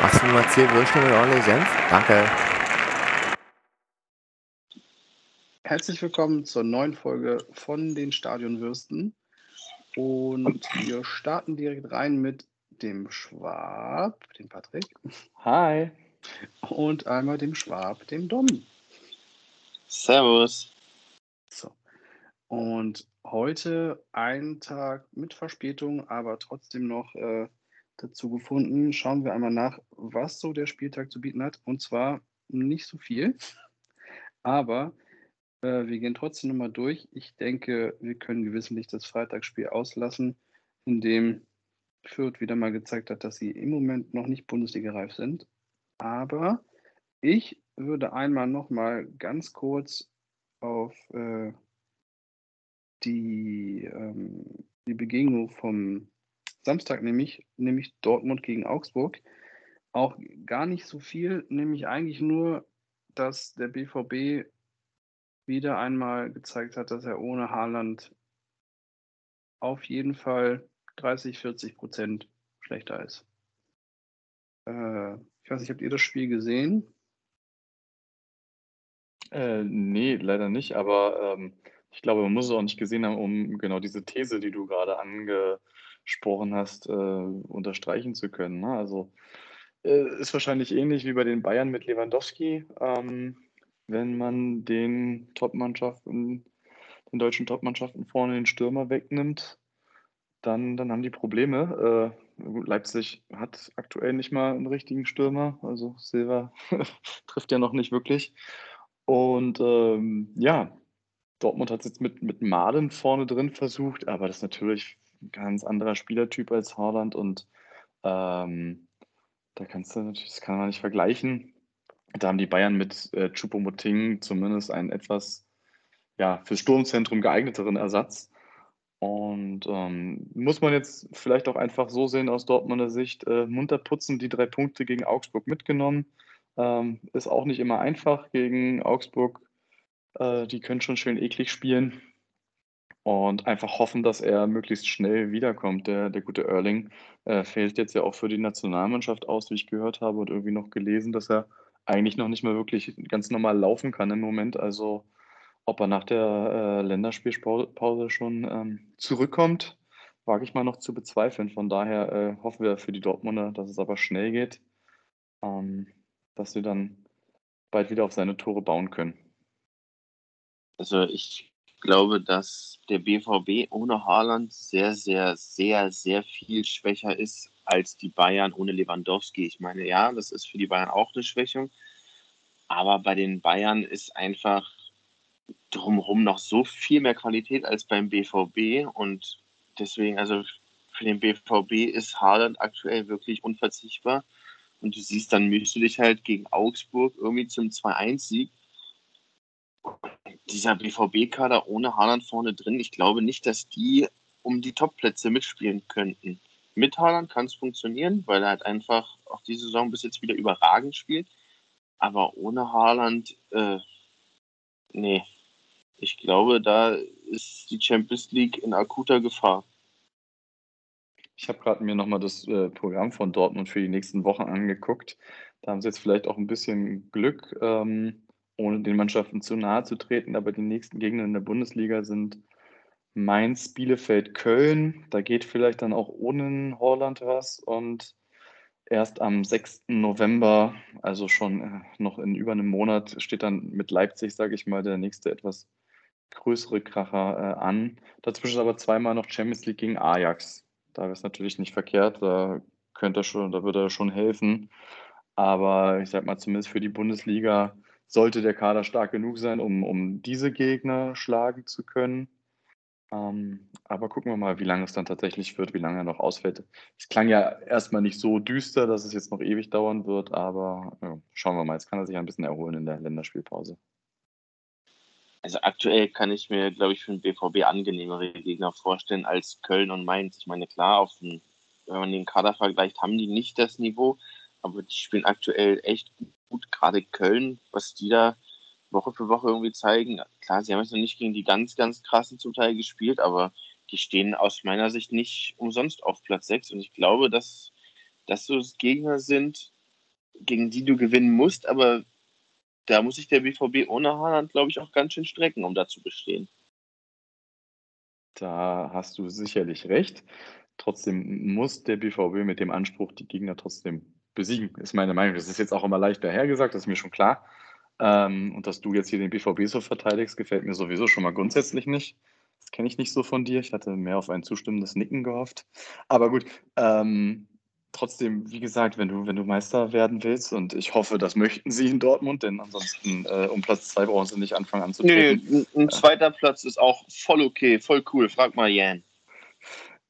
Machst du mal 10 Würstchen mit ordentlich Senf? Danke. Herzlich willkommen zur neuen Folge von den Stadionwürsten. Und wir starten direkt rein mit dem Schwab, dem Patrick. Hi. Und einmal dem Schwab, dem Dom. Servus. So. Und heute ein Tag mit Verspätung, aber trotzdem noch äh, dazu gefunden. Schauen wir einmal nach, was so der Spieltag zu bieten hat. Und zwar nicht so viel, aber äh, wir gehen trotzdem nochmal durch. Ich denke, wir können gewissentlich das Freitagsspiel auslassen, in dem Fürth wieder mal gezeigt hat, dass sie im Moment noch nicht Bundesliga-reif sind. Aber ich würde einmal nochmal ganz kurz auf äh, die, ähm, die Begegnung vom Samstag, nämlich, nämlich Dortmund gegen Augsburg, auch gar nicht so viel, nämlich eigentlich nur, dass der BVB wieder einmal gezeigt hat, dass er ohne Haaland auf jeden Fall 30, 40 Prozent schlechter ist. Äh, ich weiß nicht, habt ihr das Spiel gesehen? Äh, nee, leider nicht, aber ähm, ich glaube, man muss es auch nicht gesehen haben, um genau diese These, die du gerade angesprochen hast, äh, unterstreichen zu können. Ne? Also äh, ist wahrscheinlich ähnlich wie bei den Bayern mit Lewandowski. Ähm, wenn man den Top-Mannschaften, den deutschen Top-Mannschaften vorne den Stürmer wegnimmt, dann, dann haben die Probleme. Äh, Leipzig hat aktuell nicht mal einen richtigen Stürmer, also Silva trifft ja noch nicht wirklich. Und ähm, ja, Dortmund hat es jetzt mit, mit Malen vorne drin versucht, aber das ist natürlich ganz anderer Spielertyp als Haaland und ähm, da kannst du natürlich, das kann man nicht vergleichen. Da haben die Bayern mit äh, Choupo-Moting zumindest einen etwas ja, fürs Sturmzentrum geeigneteren Ersatz. Und ähm, muss man jetzt vielleicht auch einfach so sehen aus Dortmunder Sicht, äh, munter putzen, die drei Punkte gegen Augsburg mitgenommen. Ähm, ist auch nicht immer einfach gegen Augsburg. Äh, die können schon schön eklig spielen. Und einfach hoffen, dass er möglichst schnell wiederkommt. Der, der gute Erling äh, fällt jetzt ja auch für die Nationalmannschaft aus, wie ich gehört habe und irgendwie noch gelesen, dass er eigentlich noch nicht mehr wirklich ganz normal laufen kann im Moment. Also ob er nach der äh, Länderspielpause schon ähm, zurückkommt, wage ich mal noch zu bezweifeln. Von daher äh, hoffen wir für die Dortmunder, dass es aber schnell geht, ähm, dass sie dann bald wieder auf seine Tore bauen können. Also ich glaube, dass der BVB ohne Haaland sehr, sehr, sehr, sehr viel schwächer ist als die Bayern ohne Lewandowski. Ich meine, ja, das ist für die Bayern auch eine Schwächung. Aber bei den Bayern ist einfach drumherum noch so viel mehr Qualität als beim BVB und deswegen, also für den BVB ist Haaland aktuell wirklich unverzichtbar und du siehst, dann müsst dich halt gegen Augsburg irgendwie zum 2-1-Sieg. Dieser BVB-Kader ohne Haaland vorne drin, ich glaube nicht, dass die um die Top-Plätze mitspielen könnten. Mit Haaland kann es funktionieren, weil er halt einfach auch diese Saison bis jetzt wieder überragend spielt. Aber ohne Haaland, äh, nee, ich glaube, da ist die Champions League in akuter Gefahr. Ich habe gerade mir nochmal das äh, Programm von Dortmund für die nächsten Wochen angeguckt. Da haben sie jetzt vielleicht auch ein bisschen Glück, ähm, ohne den Mannschaften zu nahe zu treten. Aber die nächsten Gegner in der Bundesliga sind Mainz, Bielefeld, Köln. Da geht vielleicht dann auch ohne Holland was. Und erst am 6. November, also schon äh, noch in über einem Monat, steht dann mit Leipzig, sage ich mal, der nächste etwas größere Kracher äh, an. Dazwischen aber zweimal noch Champions League gegen Ajax. Da ist natürlich nicht verkehrt, da könnte er schon, da würde er schon helfen. Aber ich sag mal, zumindest für die Bundesliga sollte der Kader stark genug sein, um, um diese Gegner schlagen zu können. Ähm, aber gucken wir mal, wie lange es dann tatsächlich wird, wie lange er noch ausfällt. Es klang ja erstmal nicht so düster, dass es jetzt noch ewig dauern wird, aber ja, schauen wir mal. Jetzt kann er sich ein bisschen erholen in der Länderspielpause. Also aktuell kann ich mir, glaube ich, für den BVB angenehmere Gegner vorstellen als Köln und Mainz. Ich meine, klar, den, wenn man den Kader vergleicht, haben die nicht das Niveau, aber die spielen aktuell echt gut. Gerade Köln, was die da Woche für Woche irgendwie zeigen. Klar, sie haben jetzt noch nicht gegen die ganz, ganz krassen zum Teil gespielt, aber die stehen aus meiner Sicht nicht umsonst auf Platz 6. Und ich glaube, dass das so Gegner sind, gegen die du gewinnen musst, aber da muss sich der BVB ohne Haaland, glaube ich, auch ganz schön strecken, um da zu bestehen. Da hast du sicherlich recht. Trotzdem muss der BVB mit dem Anspruch die Gegner trotzdem besiegen, ist meine Meinung. Das ist jetzt auch immer leicht dahergesagt, das ist mir schon klar. Ähm, und dass du jetzt hier den BVB so verteidigst, gefällt mir sowieso schon mal grundsätzlich nicht. Das kenne ich nicht so von dir. Ich hatte mehr auf ein zustimmendes Nicken gehofft. Aber gut, ähm, trotzdem, wie gesagt, wenn du, wenn du Meister werden willst, und ich hoffe, das möchten sie in Dortmund, denn ansonsten äh, um Platz zwei brauchen sie nicht anfangen anzutreten. Nee, ein, ein zweiter Platz ist auch voll okay, voll cool. Frag mal Jan.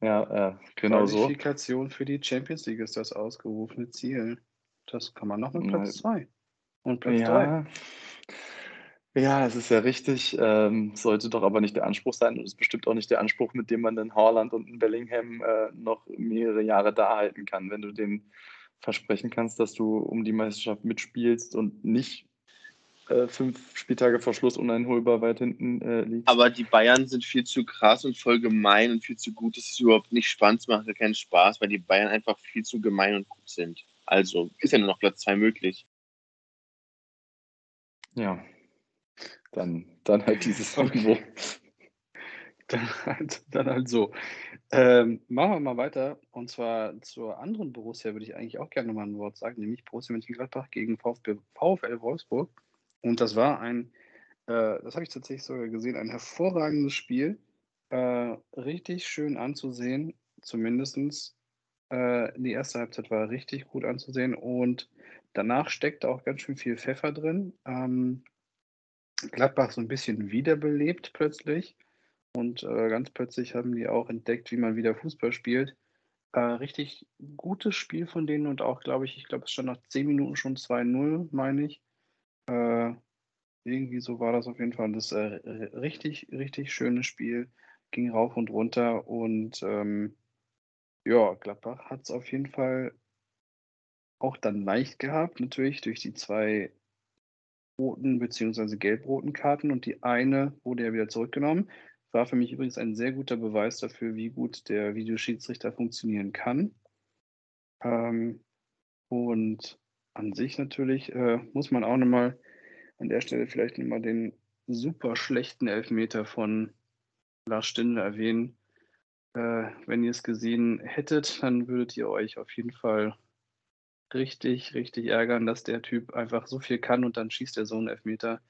Ja, äh, genau so. Qualifikation für die Champions League ist das ausgerufene Ziel. Das kann man noch mit Platz 2 und Platz 3. Ja, ja, es ist ja richtig. Ähm, sollte doch aber nicht der Anspruch sein und ist bestimmt auch nicht der Anspruch, mit dem man den Haaland und den Bellingham äh, noch mehrere Jahre da halten kann. Wenn du denen versprechen kannst, dass du um die Meisterschaft mitspielst und nicht äh, fünf Spieltage vor Schluss uneinholbar weit hinten äh, liegst. Aber die Bayern sind viel zu krass und voll gemein und viel zu gut, dass es überhaupt nicht spannend macht, keinen Spaß, weil die Bayern einfach viel zu gemein und gut sind. Also ist ja nur noch Platz 2 möglich. Ja, dann, dann halt dieses Niveau. Dann halt, dann halt so. Ähm, machen wir mal weiter. Und zwar zur anderen Borussia würde ich eigentlich auch gerne mal ein Wort sagen, nämlich Borussia Mönchengladbach gegen VfB, VfL Wolfsburg. Und das war ein, äh, das habe ich tatsächlich sogar gesehen, ein hervorragendes Spiel. Äh, richtig schön anzusehen, zumindest. Äh, die erste Halbzeit war richtig gut anzusehen und danach steckte auch ganz schön viel Pfeffer drin. Ähm, Gladbach so ein bisschen wiederbelebt plötzlich. Und äh, ganz plötzlich haben die auch entdeckt, wie man wieder Fußball spielt. Äh, richtig gutes Spiel von denen und auch, glaube ich, ich glaube, es stand nach 10 Minuten schon 2-0, meine ich. Äh, irgendwie so war das auf jeden Fall. Das äh, richtig, richtig schönes Spiel. Ging rauf und runter und ähm, ja, Gladbach hat es auf jeden Fall auch dann leicht gehabt, natürlich durch die zwei roten bzw. gelb-roten Karten und die eine wurde ja wieder zurückgenommen. War für mich übrigens ein sehr guter Beweis dafür, wie gut der Videoschiedsrichter funktionieren kann. Ähm, und an sich natürlich äh, muss man auch nochmal an der Stelle vielleicht nochmal den super schlechten Elfmeter von Lars Stindl erwähnen. Äh, wenn ihr es gesehen hättet, dann würdet ihr euch auf jeden Fall richtig, richtig ärgern, dass der Typ einfach so viel kann und dann schießt er so einen Elfmeter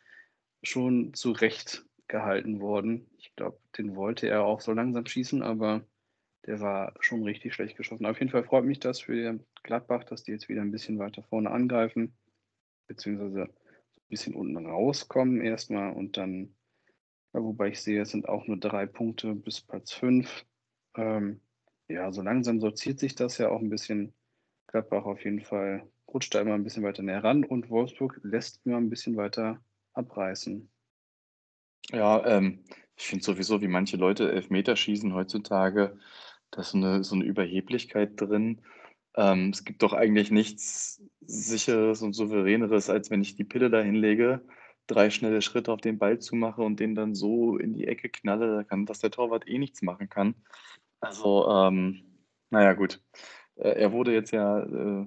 schon zu Recht gehalten worden. Ich glaube, den wollte er auch so langsam schießen, aber der war schon richtig schlecht geschossen. Auf jeden Fall freut mich das für Gladbach, dass die jetzt wieder ein bisschen weiter vorne angreifen, beziehungsweise ein bisschen unten rauskommen erstmal und dann, ja, wobei ich sehe, es sind auch nur drei Punkte bis Platz fünf. Ähm, ja, so langsam sortiert sich das ja auch ein bisschen. Gladbach auf jeden Fall rutscht da immer ein bisschen weiter näher ran und Wolfsburg lässt immer ein bisschen weiter abreißen. Ja, ähm, ich finde sowieso, wie manche Leute Elfmeter schießen heutzutage, da ist so eine, so eine Überheblichkeit drin. Ähm, es gibt doch eigentlich nichts sicheres und souveräneres, als wenn ich die Pille da hinlege, drei schnelle Schritte auf den Ball zumache und den dann so in die Ecke knalle, dass der Torwart eh nichts machen kann. Also, ähm, naja, gut. Äh, er wurde jetzt ja, äh,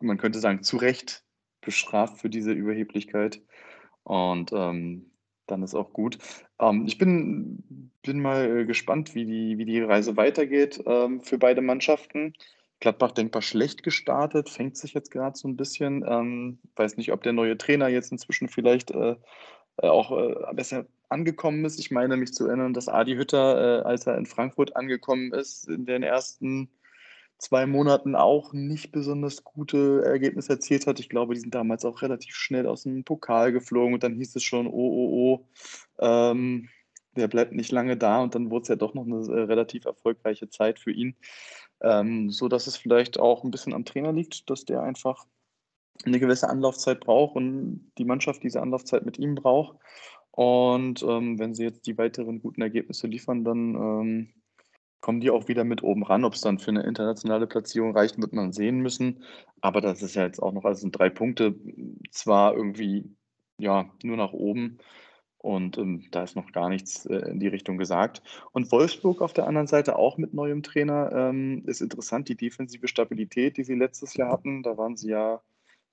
man könnte sagen, zu Recht bestraft für diese Überheblichkeit. Und ähm, dann ist auch gut. Ähm, ich bin, bin mal äh, gespannt, wie die, wie die Reise weitergeht ähm, für beide Mannschaften. Gladbach denkbar schlecht gestartet, fängt sich jetzt gerade so ein bisschen. Ähm, weiß nicht, ob der neue Trainer jetzt inzwischen vielleicht äh, auch äh, besser angekommen ist. Ich meine mich zu erinnern, dass Adi Hütter, äh, als er in Frankfurt angekommen ist, in den ersten zwei Monaten auch nicht besonders gute Ergebnisse erzielt hat. Ich glaube, die sind damals auch relativ schnell aus dem Pokal geflogen und dann hieß es schon, oh, oh, oh, ähm, der bleibt nicht lange da und dann wurde es ja doch noch eine äh, relativ erfolgreiche Zeit für ihn. Ähm, so dass es vielleicht auch ein bisschen am Trainer liegt, dass der einfach eine gewisse Anlaufzeit braucht und die Mannschaft diese Anlaufzeit mit ihm braucht. Und ähm, wenn sie jetzt die weiteren guten Ergebnisse liefern, dann ähm, kommen die auch wieder mit oben ran. Ob es dann für eine internationale Platzierung reicht, wird man sehen müssen. Aber das ist ja jetzt auch noch, also sind drei Punkte, zwar irgendwie ja nur nach oben. Und ähm, da ist noch gar nichts äh, in die Richtung gesagt. Und Wolfsburg auf der anderen Seite auch mit neuem Trainer ähm, ist interessant. Die defensive Stabilität, die sie letztes Jahr hatten, da waren sie ja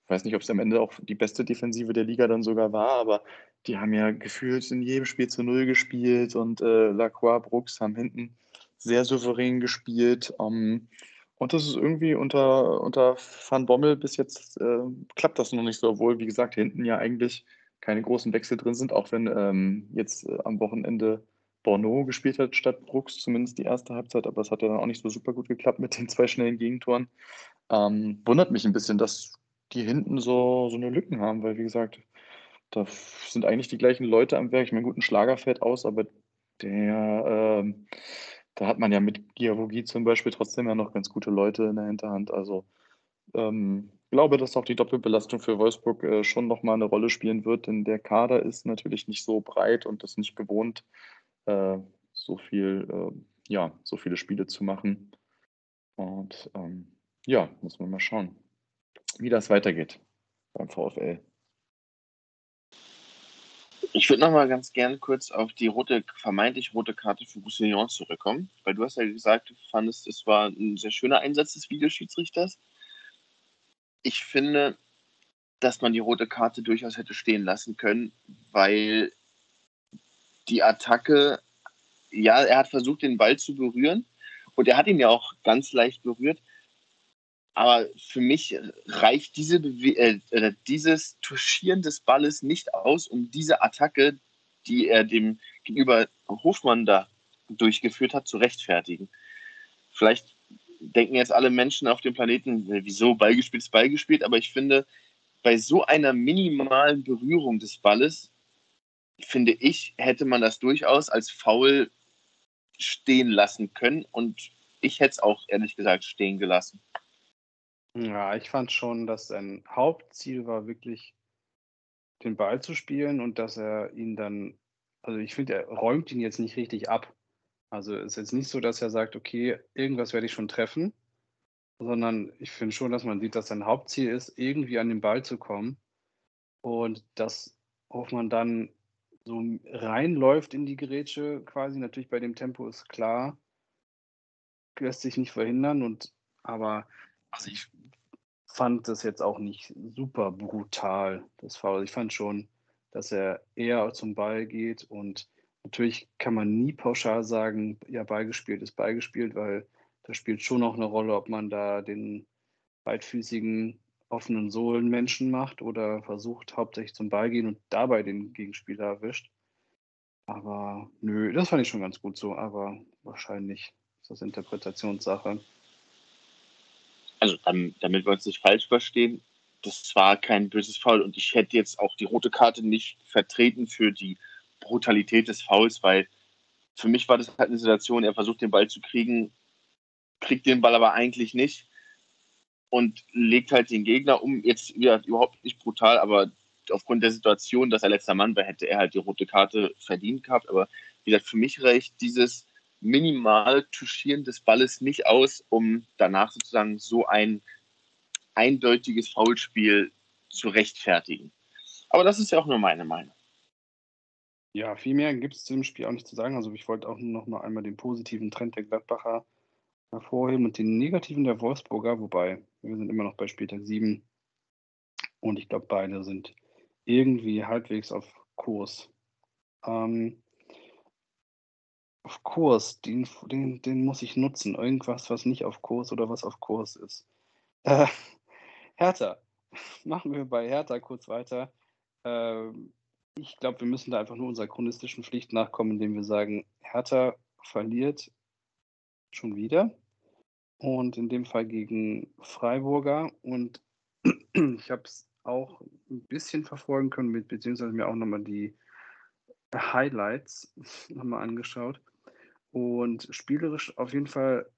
Ich weiß nicht, ob es am Ende auch die beste Defensive der Liga dann sogar war, aber die haben ja gefühlt in jedem Spiel zu Null gespielt und äh, Lacroix, Brooks haben hinten sehr souverän gespielt. Ähm, und das ist irgendwie unter, unter Van Bommel bis jetzt äh, klappt das noch nicht so, obwohl, wie gesagt, hinten ja eigentlich keine großen Wechsel drin sind, auch wenn ähm, jetzt äh, am Wochenende Borneau gespielt hat statt Brooks, zumindest die erste Halbzeit, aber es hat ja dann auch nicht so super gut geklappt mit den zwei schnellen Gegentoren. Ähm, wundert mich ein bisschen, dass die hinten so, so eine Lücken haben, weil wie gesagt, da sind eigentlich die gleichen Leute am Werk. Ich meine, guten Schlager fällt aus, aber der, äh, da hat man ja mit Giavogi zum Beispiel trotzdem ja noch ganz gute Leute in der Hinterhand. Also ähm, glaube, dass auch die Doppelbelastung für Wolfsburg äh, schon nochmal eine Rolle spielen wird, denn der Kader ist natürlich nicht so breit und ist nicht gewohnt, äh, so viel, äh, ja, so viele Spiele zu machen. Und ähm, ja, muss man mal schauen, wie das weitergeht beim VfL. Ich würde noch mal ganz gern kurz auf die rote, vermeintlich rote Karte für Roussillon zurückkommen, weil du hast ja gesagt, du fandest, es war ein sehr schöner Einsatz des Videoschiedsrichters. Ich finde, dass man die rote Karte durchaus hätte stehen lassen können, weil die Attacke, ja, er hat versucht, den Ball zu berühren. Und er hat ihn ja auch ganz leicht berührt, aber für mich reicht diese äh, dieses Touchieren des Balles nicht aus, um diese Attacke, die er dem gegenüber Hofmann da durchgeführt hat, zu rechtfertigen. Vielleicht denken jetzt alle Menschen auf dem Planeten, wieso Ballgespielt ist Ballgespielt, aber ich finde, bei so einer minimalen Berührung des Balles, finde ich, hätte man das durchaus als faul stehen lassen können und ich hätte es auch ehrlich gesagt stehen gelassen. Ja, ich fand schon, dass sein Hauptziel war wirklich, den Ball zu spielen und dass er ihn dann also ich finde, er räumt ihn jetzt nicht richtig ab. Also ist jetzt nicht so, dass er sagt, okay, irgendwas werde ich schon treffen, sondern ich finde schon, dass man sieht, dass sein Hauptziel ist, irgendwie an den Ball zu kommen und dass Hoffmann dann so reinläuft in die Grätsche quasi. Natürlich bei dem Tempo ist klar, lässt sich nicht verhindern und aber also ich fand das jetzt auch nicht super brutal, das Foul. Ich fand schon, dass er eher zum Ball geht und natürlich kann man nie pauschal sagen, ja, beigespielt ist beigespielt, weil das spielt schon auch eine Rolle, ob man da den beidfüßigen offenen Sohlenmenschen macht oder versucht hauptsächlich zum Ball gehen und dabei den Gegenspieler erwischt. Aber nö, das fand ich schon ganz gut so, aber wahrscheinlich ist das Interpretationssache also damit wir uns nicht falsch verstehen, das war kein böses Foul und ich hätte jetzt auch die rote Karte nicht vertreten für die Brutalität des Fouls, weil für mich war das halt eine Situation, er versucht den Ball zu kriegen, kriegt den Ball aber eigentlich nicht und legt halt den Gegner um. Jetzt ja, überhaupt nicht brutal, aber aufgrund der Situation, dass er letzter Mann war, hätte er halt die rote Karte verdient gehabt. Aber wie gesagt, für mich reicht dieses minimal Touchieren des Balles nicht aus, um danach sozusagen so ein eindeutiges Foulspiel zu rechtfertigen. Aber das ist ja auch nur meine Meinung. Ja, viel mehr gibt es zu dem Spiel auch nicht zu sagen. Also ich wollte auch noch mal einmal den positiven Trend der Gladbacher hervorheben und den negativen der Wolfsburger, wobei wir sind immer noch bei Spieltag 7 und ich glaube, beide sind irgendwie halbwegs auf Kurs. Ähm, auf Kurs, den, den, den muss ich nutzen. Irgendwas, was nicht auf Kurs oder was auf Kurs ist. Äh, Hertha. Machen wir bei Hertha kurz weiter. Äh, ich glaube, wir müssen da einfach nur unserer chronistischen Pflicht nachkommen, indem wir sagen, Hertha verliert schon wieder. Und in dem Fall gegen Freiburger. Und ich habe es auch ein bisschen verfolgen können, beziehungsweise mir auch nochmal die Highlights nochmal angeschaut. Und spielerisch auf jeden Fall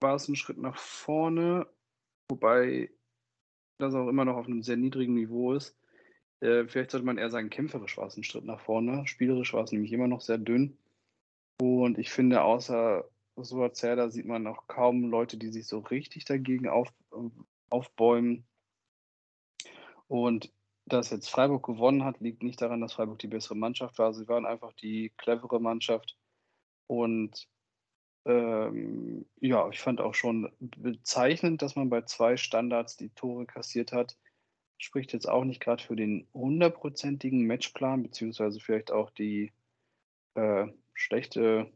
war es ein Schritt nach vorne, wobei das auch immer noch auf einem sehr niedrigen Niveau ist. Äh, vielleicht sollte man eher sagen, kämpferisch war es ein Schritt nach vorne. Spielerisch war es nämlich immer noch sehr dünn. Und ich finde, außer Suazerda sieht man auch kaum Leute, die sich so richtig dagegen auf, aufbäumen. Und dass jetzt Freiburg gewonnen hat, liegt nicht daran, dass Freiburg die bessere Mannschaft war. Sie waren einfach die clevere Mannschaft. Und ähm, ja, ich fand auch schon bezeichnend, dass man bei zwei Standards die Tore kassiert hat. spricht jetzt auch nicht gerade für den hundertprozentigen Matchplan, beziehungsweise vielleicht auch die äh, schlechte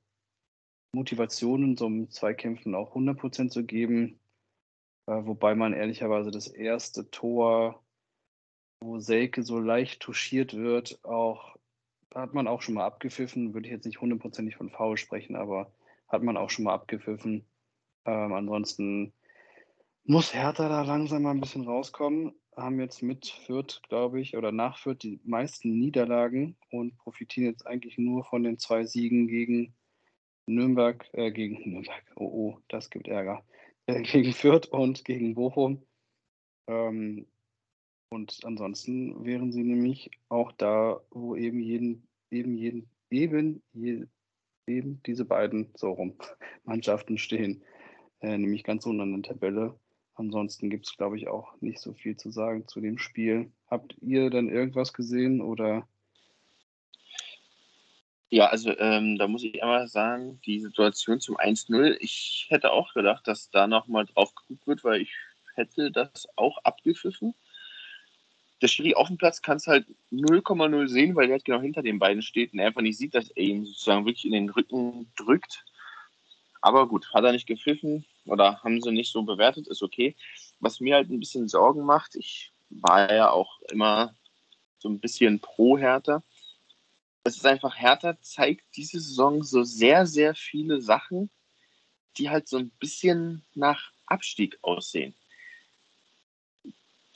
Motivation in so einem Zweikämpfen auch 100% zu geben. Äh, wobei man ehrlicherweise das erste Tor, wo Selke so leicht touchiert wird, auch hat man auch schon mal abgepfiffen. Würde ich jetzt nicht hundertprozentig von Foul sprechen, aber hat man auch schon mal abgepfiffen. Ähm, ansonsten muss Hertha da langsam mal ein bisschen rauskommen. Haben jetzt mit Fürth, glaube ich, oder nach Fürth die meisten Niederlagen und profitieren jetzt eigentlich nur von den zwei Siegen gegen Nürnberg, äh, gegen Nürnberg, oh, oh, das gibt Ärger, äh, gegen Fürth und gegen Bochum. Ähm, und ansonsten wären sie nämlich auch da, wo eben jeden, eben jeden, eben, eben diese beiden so rum Mannschaften stehen, äh, nämlich ganz unten an der Tabelle. Ansonsten gibt es, glaube ich, auch nicht so viel zu sagen zu dem Spiel. Habt ihr denn irgendwas gesehen oder? Ja, also ähm, da muss ich einmal sagen, die Situation zum 1-0, ich hätte auch gedacht, dass da nochmal drauf geguckt wird, weil ich hätte das auch abgepfiffen. Der Schiri auf dem Platz kann es halt 0,0 sehen, weil der halt genau hinter den beiden steht und er einfach nicht sieht, dass er ihn sozusagen wirklich in den Rücken drückt. Aber gut, hat er nicht gepfiffen oder haben sie nicht so bewertet, ist okay. Was mir halt ein bisschen Sorgen macht, ich war ja auch immer so ein bisschen pro Hertha. Es ist einfach, Hertha zeigt diese Saison so sehr, sehr viele Sachen, die halt so ein bisschen nach Abstieg aussehen.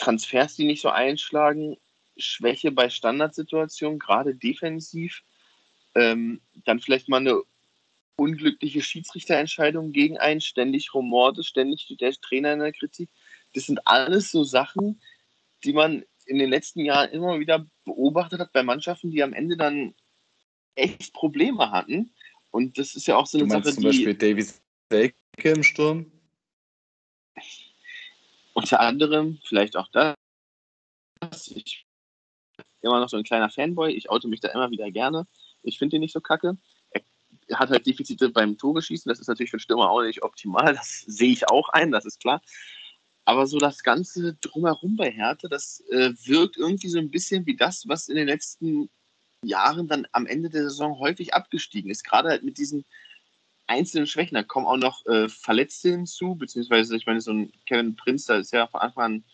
Transfers, die nicht so einschlagen, Schwäche bei Standardsituationen, gerade defensiv, ähm, dann vielleicht mal eine unglückliche Schiedsrichterentscheidung gegen einen, ständig Rumorde, ständig der Trainer in der Kritik. Das sind alles so Sachen, die man in den letzten Jahren immer wieder beobachtet hat bei Mannschaften, die am Ende dann echt Probleme hatten. Und das ist ja auch so eine du meinst Sache, zum Beispiel Davies Selke im Sturm? Unter anderem vielleicht auch das. Ich bin immer noch so ein kleiner Fanboy. Ich oute mich da immer wieder gerne. Ich finde ihn nicht so kacke. Er hat halt Defizite beim Tore schießen. Das ist natürlich für den Stürmer auch nicht optimal. Das sehe ich auch ein, das ist klar. Aber so das Ganze drumherum bei Hertha, das äh, wirkt irgendwie so ein bisschen wie das, was in den letzten Jahren dann am Ende der Saison häufig abgestiegen ist. Gerade halt mit diesen einzelnen Schwächen. Da kommen auch noch äh, Verletzte hinzu, beziehungsweise, ich meine, so ein Kevin Prinz, da ist ja von Anfang an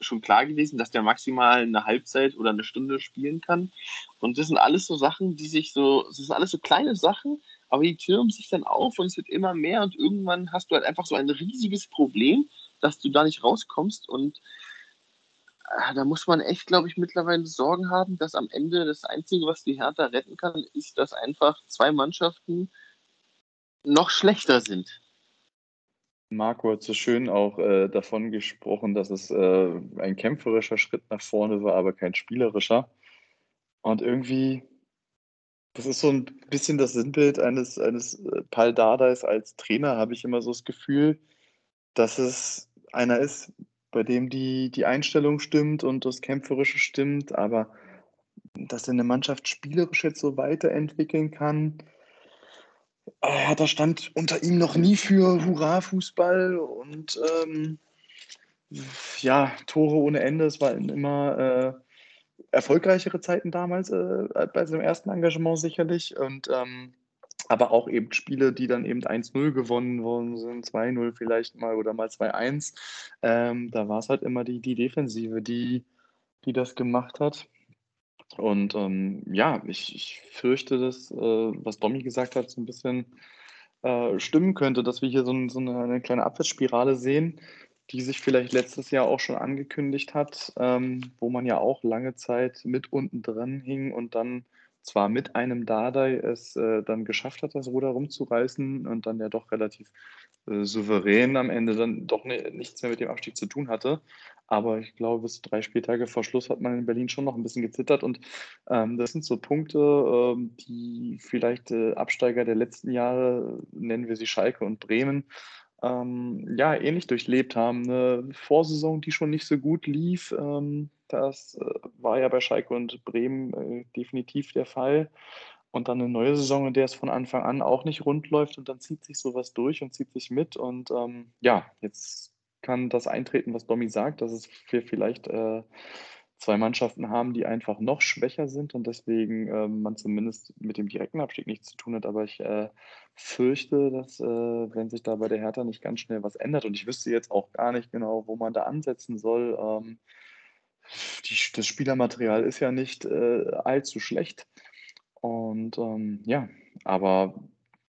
schon klar gewesen, dass der maximal eine Halbzeit oder eine Stunde spielen kann. Und das sind alles so Sachen, die sich so, das sind alles so kleine Sachen, aber die türmen sich dann auf und es wird immer mehr und irgendwann hast du halt einfach so ein riesiges Problem, dass du da nicht rauskommst und äh, da muss man echt, glaube ich, mittlerweile Sorgen haben, dass am Ende das Einzige, was die Hertha retten kann, ist, dass einfach zwei Mannschaften noch schlechter sind. Marco hat so schön auch äh, davon gesprochen, dass es äh, ein kämpferischer Schritt nach vorne war, aber kein spielerischer. Und irgendwie, das ist so ein bisschen das Sinnbild eines, eines äh, Paul Dardais als Trainer, habe ich immer so das Gefühl, dass es einer ist, bei dem die, die Einstellung stimmt und das Kämpferische stimmt, aber dass er eine Mannschaft spielerisch jetzt so weiterentwickeln kann, äh, da stand unter ihm noch nie für Hurra-Fußball und ähm, ja, Tore ohne Ende. Es waren immer äh, erfolgreichere Zeiten damals äh, bei seinem ersten Engagement sicherlich. Und ähm, aber auch eben Spiele, die dann eben 1-0 gewonnen worden sind, 2-0 vielleicht mal oder mal 2-1. Ähm, da war es halt immer die, die Defensive, die, die das gemacht hat. Und ähm, ja, ich, ich fürchte, dass, äh, was Domi gesagt hat, so ein bisschen äh, stimmen könnte, dass wir hier so, ein, so eine, eine, kleine Abwärtsspirale sehen, die sich vielleicht letztes Jahr auch schon angekündigt hat, ähm, wo man ja auch lange Zeit mit unten dran hing und dann zwar mit einem Dardai es äh, dann geschafft hat, das Ruder rumzureißen und dann ja doch relativ souverän am Ende dann doch nichts mehr mit dem Abstieg zu tun hatte. Aber ich glaube, bis drei Spieltage vor Schluss hat man in Berlin schon noch ein bisschen gezittert. Und ähm, das sind so Punkte, ähm, die vielleicht äh, Absteiger der letzten Jahre, nennen wir sie Schalke und Bremen, ähm, ja, ähnlich durchlebt haben. Eine Vorsaison, die schon nicht so gut lief. Ähm, das äh, war ja bei Schalke und Bremen äh, definitiv der Fall. Und dann eine neue Saison, in der es von Anfang an auch nicht rund läuft und dann zieht sich sowas durch und zieht sich mit. Und ähm, ja, jetzt kann das eintreten, was Domi sagt, dass es wir vielleicht äh, zwei Mannschaften haben, die einfach noch schwächer sind und deswegen äh, man zumindest mit dem direkten Abstieg nichts zu tun hat. Aber ich äh, fürchte, dass, äh, wenn sich da bei der Hertha nicht ganz schnell was ändert und ich wüsste jetzt auch gar nicht genau, wo man da ansetzen soll. Ähm, die, das Spielermaterial ist ja nicht äh, allzu schlecht. Und ähm, ja, aber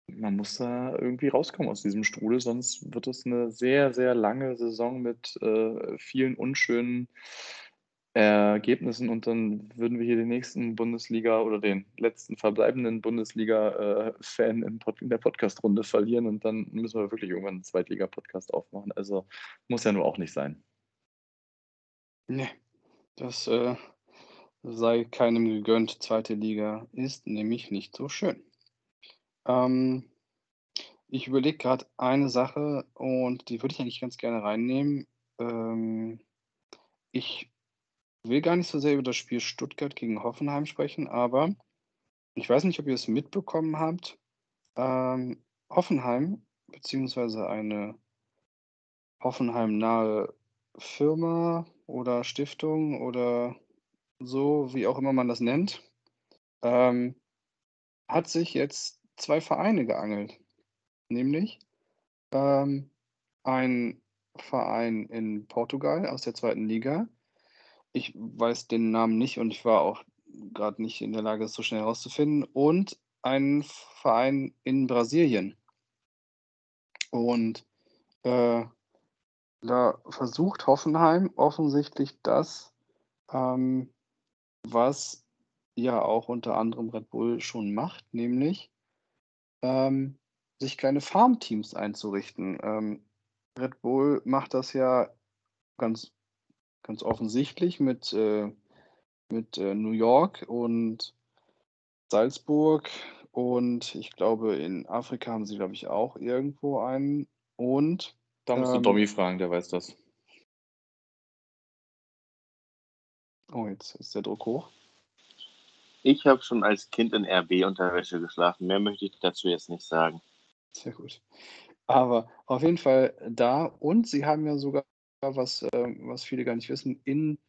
man muss da irgendwie rauskommen aus diesem Strudel, sonst wird es eine sehr, sehr lange Saison mit äh, vielen unschönen Ergebnissen und dann würden wir hier den nächsten Bundesliga oder den letzten verbleibenden Bundesliga-Fan in, in, der Podcast-Runde verlieren und dann müssen wir wirklich irgendwann einen Zweitliga-Podcast aufmachen. Also muss ja nur auch nicht sein. Nee, das äh, sei keinem gegönnt. Zweite Liga ist nämlich nicht so schön. Ähm, ich überlege gerade eine Sache und die würde ich eigentlich ganz gerne reinnehmen. Ähm, ich will gar nicht so sehr über das Spiel Stuttgart gegen Hoffenheim sprechen, aber ich weiß nicht, ob ihr es mitbekommen habt. Ähm, Hoffenheim, beziehungsweise eine Hoffenheim-nahe Firma oder Stiftung oder so, wie auch immer man das nennt, ähm, hat sich jetzt zwei Vereine geangelt. Nämlich ähm, ein Verein in Portugal aus der zweiten Liga, ich weiß den Namen nicht und ich war auch gerade nicht in der Lage, es so schnell herauszufinden. Und ein Verein in Brasilien. Und äh, da versucht Hoffenheim offensichtlich das, ähm, was ja auch unter anderem Red Bull schon macht, nämlich ähm, sich kleine Farmteams einzurichten. Ähm, Red Bull macht das ja ganz ganz offensichtlich mit, äh, mit äh, New York und Salzburg und ich glaube, in Afrika haben sie, glaube ich, auch irgendwo einen. Und. Da musst ähm, du Tommy fragen, der weiß das. Oh, jetzt ist der Druck hoch. Ich habe schon als Kind in RB-Unterwäsche geschlafen. Mehr möchte ich dazu jetzt nicht sagen. Sehr gut. Aber auf jeden Fall da. Und sie haben ja sogar was, ähm, was viele gar nicht wissen, in,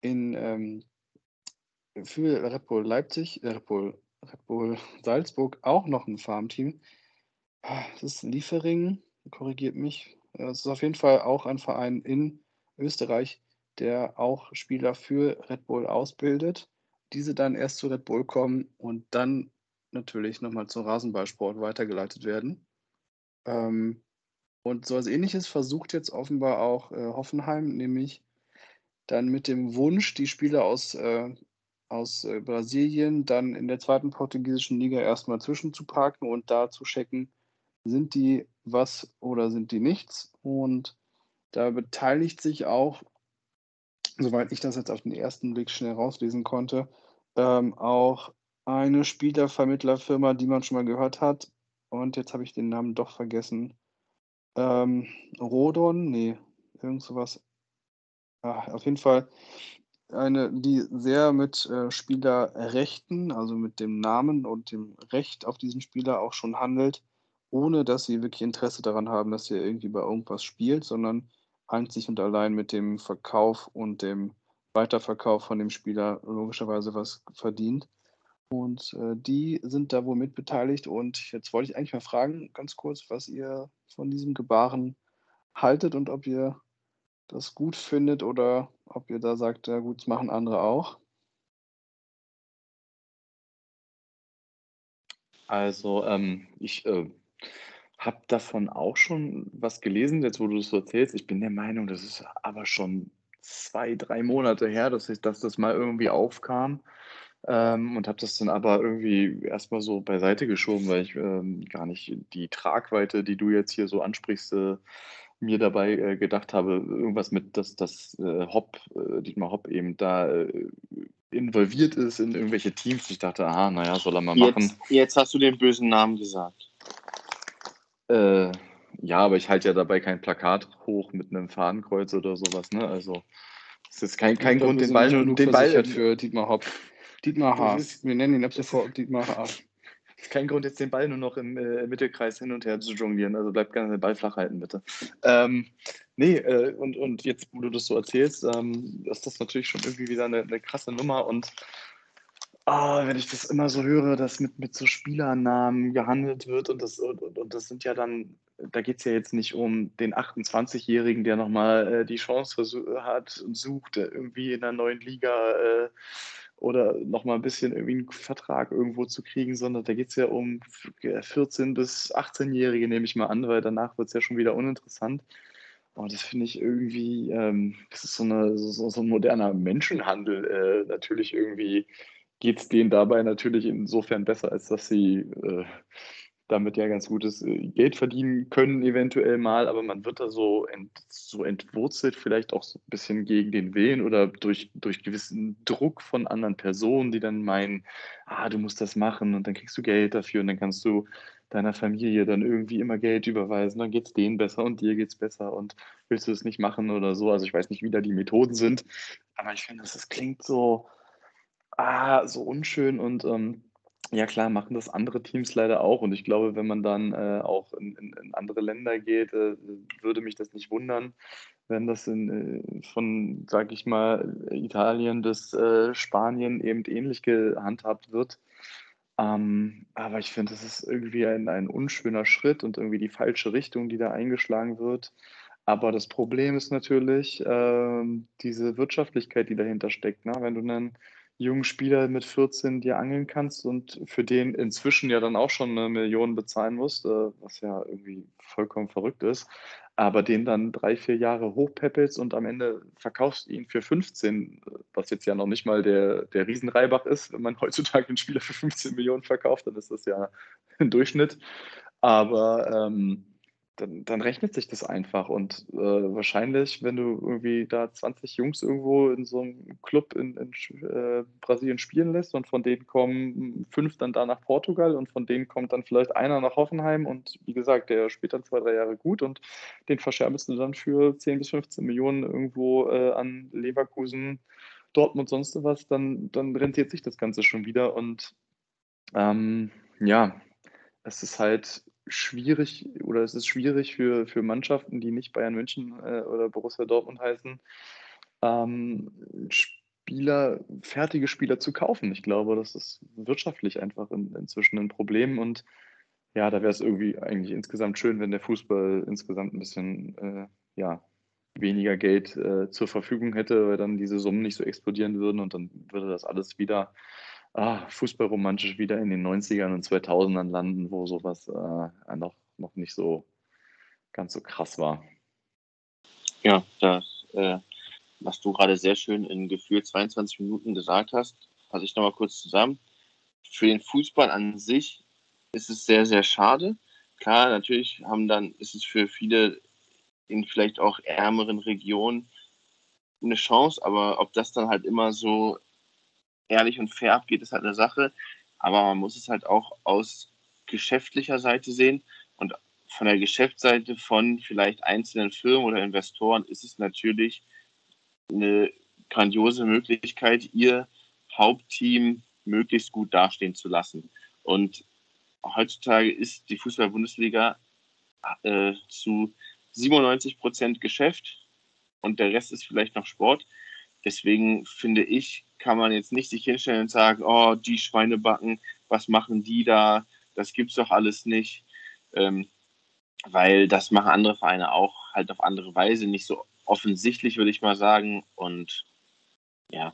in ähm, für Red Bull Leipzig, äh, Red Bull, Red Bull Salzburg auch noch ein Farmteam. Das ist Liefering, korrigiert mich. Es ist auf jeden Fall auch ein Verein in Österreich, der auch Spieler für Red Bull ausbildet, diese dann erst zu Red Bull kommen und dann natürlich nochmal zum Rasenballsport weitergeleitet werden. Ähm, und so etwas Ähnliches versucht jetzt offenbar auch äh, Hoffenheim, nämlich dann mit dem Wunsch, die Spieler aus, äh, aus äh, Brasilien dann in der zweiten portugiesischen Liga erstmal zwischenzuparken und da zu checken, sind die was oder sind die nichts. Und da beteiligt sich auch, soweit ich das jetzt auf den ersten Blick schnell rauslesen konnte, ähm, auch eine Spielervermittlerfirma, die man schon mal gehört hat. Und jetzt habe ich den Namen doch vergessen. Ähm, Rodon, nee, irgend sowas. Ah, auf jeden Fall eine, die sehr mit äh, Spielerrechten, also mit dem Namen und dem Recht auf diesen Spieler auch schon handelt, ohne dass sie wirklich Interesse daran haben, dass er irgendwie bei irgendwas spielt, sondern einzig und allein mit dem Verkauf und dem Weiterverkauf von dem Spieler logischerweise was verdient. Und äh, die sind da wohl mitbeteiligt. Und jetzt wollte ich eigentlich mal fragen, ganz kurz, was ihr von diesem Gebaren haltet und ob ihr das gut findet oder ob ihr da sagt, ja gut, das machen andere auch. Also, ähm, ich äh, habe davon auch schon was gelesen, jetzt wo du das so erzählst. Ich bin der Meinung, das ist aber schon zwei, drei Monate her, dass, ich, dass das mal irgendwie aufkam. Ähm, und habe das dann aber irgendwie erstmal so beiseite geschoben, weil ich ähm, gar nicht die Tragweite, die du jetzt hier so ansprichst, äh, mir dabei äh, gedacht habe, irgendwas mit, dass das äh, Hopp, äh, Dietmar Hopp eben da äh, involviert ist in irgendwelche Teams. Ich dachte, aha, naja, soll er mal machen. Jetzt, jetzt hast du den bösen Namen gesagt. Äh, ja, aber ich halte ja dabei kein Plakat hoch mit einem Fadenkreuz oder sowas, ne? Also es ist kein, kein Grund, den Ball, den Ball für Dietmar Hopp. Dietmar Haas. Wir nennen ihn ab sofort Dietmar Haas. ist kein Grund, jetzt den Ball nur noch im äh, Mittelkreis hin und her zu jonglieren. Also bleibt gerne den Ball flach halten, bitte. Ähm, Nee, äh, und, und jetzt, wo du das so erzählst, ähm, ist das natürlich schon irgendwie wieder eine, eine krasse Nummer. Und ah, wenn ich das immer so höre, dass mit, mit so Spielernamen gehandelt wird und das, und, und, das sind ja dann, da geht es ja jetzt nicht um den 28-Jährigen, der nochmal äh, die Chance hat und sucht, äh, irgendwie in einer neuen Liga äh, oder nochmal ein bisschen irgendwie einen Vertrag irgendwo zu kriegen, sondern da geht es ja um 14- bis 18-Jährige, nehme ich mal an, weil danach wird es ja schon wieder uninteressant. Oh, das finde ich irgendwie, ähm, das ist so, eine, so, so ein moderner Menschenhandel. Äh, natürlich irgendwie geht es denen dabei natürlich insofern besser, als dass sie äh, damit ja ganz gutes äh, Geld verdienen können, eventuell mal, aber man wird da so, ent, so entwurzelt, vielleicht auch so ein bisschen gegen den Willen oder durch, durch gewissen Druck von anderen Personen, die dann meinen, ah, du musst das machen und dann kriegst du Geld dafür und dann kannst du deiner Familie dann irgendwie immer Geld überweisen, dann geht es denen besser und dir geht es besser und willst du es nicht machen oder so. Also ich weiß nicht, wie da die Methoden sind, aber ich finde, das klingt so, ah, so unschön und ähm, ja klar, machen das andere Teams leider auch und ich glaube, wenn man dann äh, auch in, in, in, andere Länder geht, äh, würde mich das nicht wundern, wenn das in, äh, von, sage ich mal, Italien bis äh, Spanien eben ähnlich gehandhabt wird. Ähm, aber ich finde, das ist irgendwie ein, ein unschöner Schritt und irgendwie die falsche Richtung, die da eingeschlagen wird. Aber das Problem ist natürlich ähm, diese Wirtschaftlichkeit, die dahinter steckt. Ne? Wenn du einen jungen Spieler mit 14 dir angeln kannst und für den inzwischen ja dann auch schon eine Million bezahlen musst, äh, was ja irgendwie vollkommen verrückt ist, aber den dann drei, vier Jahre hochpeppelst und am Ende verkaufst ihn für 15, was jetzt ja noch nicht mal der, der Riesenreibach ist. Wenn man heutzutage einen Spieler für 15 Millionen verkauft, dann ist das ja ein Durchschnitt. Aber ähm, dann, dann, rechnet sich das einfach. Und äh, wahrscheinlich, wenn du irgendwie da 20 Jungs irgendwo in so einem Club in, in äh, Brasilien spielen lässt und von denen kommen fünf dann da nach Portugal und von denen kommt dann vielleicht einer nach Hoffenheim und wie gesagt, der spielt dann zwei, drei Jahre gut und den verscherbelst du dann für 10 bis 15 Millionen irgendwo äh, an Leverkusen, Dortmund, sonst was, dann, dann rentiert sich das Ganze schon wieder und ähm, ja, es ist halt schwierig oder es ist schwierig für, für Mannschaften, die nicht Bayern München äh, oder Borussia Dortmund heißen, ähm, Spieler, fertige Spieler zu kaufen. Ich glaube, das ist wirtschaftlich einfach in, inzwischen ein Problem und ja, da wäre es irgendwie eigentlich insgesamt schön, wenn der Fußball insgesamt ein bisschen äh, ja, weniger Geld äh, zur Verfügung hätte, weil dann diese Summen nicht so explodieren würden und dann würde das alles wieder ah, fußballromantisch wieder in den 90ern und 2000ern landen, wo sowas äh, noch, noch nicht so ganz so krass war. Ja, das, äh, was du gerade sehr schön in Gefühl 22 Minuten gesagt hast, fasse ich nochmal kurz zusammen. Für den Fußball an sich ist es sehr, sehr schade. Klar, natürlich haben dann, ist es für viele in vielleicht auch ärmeren Regionen eine Chance, aber ob das dann halt immer so ehrlich und fair abgeht, ist halt eine Sache. Aber man muss es halt auch aus geschäftlicher Seite sehen. Und von der Geschäftsseite von vielleicht einzelnen Firmen oder Investoren ist es natürlich eine grandiose Möglichkeit, ihr Hauptteam möglichst gut dastehen zu lassen. Und heutzutage ist die Fußball-Bundesliga äh, zu 97 Prozent Geschäft und der Rest ist vielleicht noch Sport. Deswegen finde ich, kann man jetzt nicht sich hinstellen und sagen, oh, die Schweinebacken, was machen die da? Das gibt's doch alles nicht. Ähm, weil das machen andere Vereine auch halt auf andere Weise, nicht so offensichtlich, würde ich mal sagen. Und ja,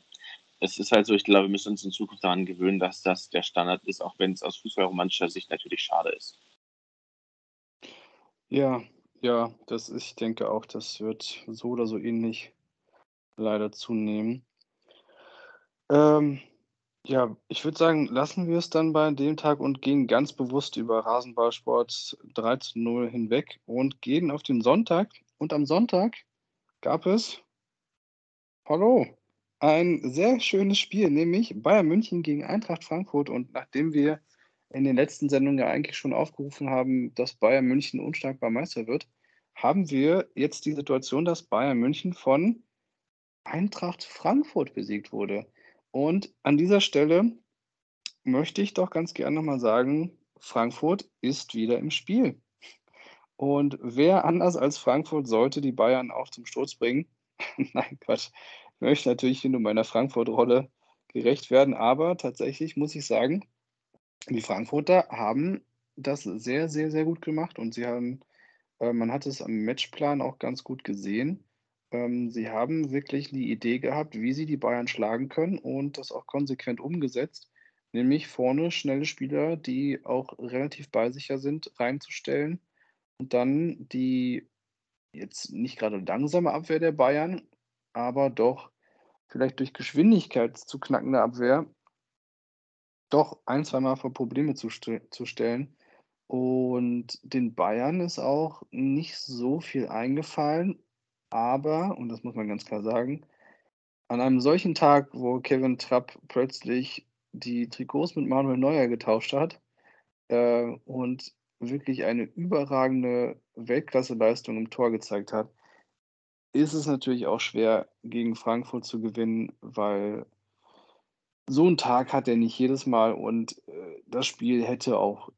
es ist halt so, ich glaube, wir müssen uns in Zukunft daran gewöhnen, dass das der Standard ist, auch wenn es aus fußballromantischer Sicht natürlich schade ist. Ja, ja, das ich denke auch, das wird so oder so ähnlich leider zunehmen. Ähm, ja, ich würde sagen, lassen wir es dann bei dem Tag und gehen ganz bewusst über Rasenballsport 3 zu 0 hinweg und gehen auf den Sonntag. Und am Sonntag gab es, hallo, ein sehr schönes Spiel, nämlich Bayern München gegen Eintracht Frankfurt. Und nachdem wir in den letzten Sendungen ja eigentlich schon aufgerufen haben, dass Bayern München unschlagbar Meister wird, haben wir jetzt die Situation, dass Bayern München von Eintracht Frankfurt besiegt wurde. Und an dieser Stelle möchte ich doch ganz gerne nochmal sagen, Frankfurt ist wieder im Spiel. Und wer anders als Frankfurt sollte die Bayern auch zum Sturz bringen? Nein, Quatsch. Ich möchte natürlich nur meiner Frankfurt-Rolle gerecht werden, aber tatsächlich muss ich sagen, die Frankfurter haben das sehr, sehr, sehr gut gemacht und sie haben, äh, man hat es am Matchplan auch ganz gut gesehen. Ähm, sie haben wirklich die Idee gehabt, wie sie die Bayern schlagen können und das auch konsequent umgesetzt, nämlich vorne schnelle Spieler, die auch relativ ballsicher sind, reinzustellen und dann die jetzt nicht gerade langsame Abwehr der Bayern, aber doch vielleicht durch Geschwindigkeit zu knackende Abwehr doch ein, zweimal vor Probleme zu, zu stellen. Und den Bayern ist auch nicht so viel eingefallen, aber, und das muss man ganz klar sagen, an einem solchen Tag, wo Kevin Trapp plötzlich die Trikots mit Manuel Neuer getauscht hat äh, und wirklich eine überragende Weltklasseleistung im Tor gezeigt hat, ist es natürlich auch schwer, gegen Frankfurt zu gewinnen, weil so ein Tag hat er nicht jedes Mal und äh, das Spiel hätte auch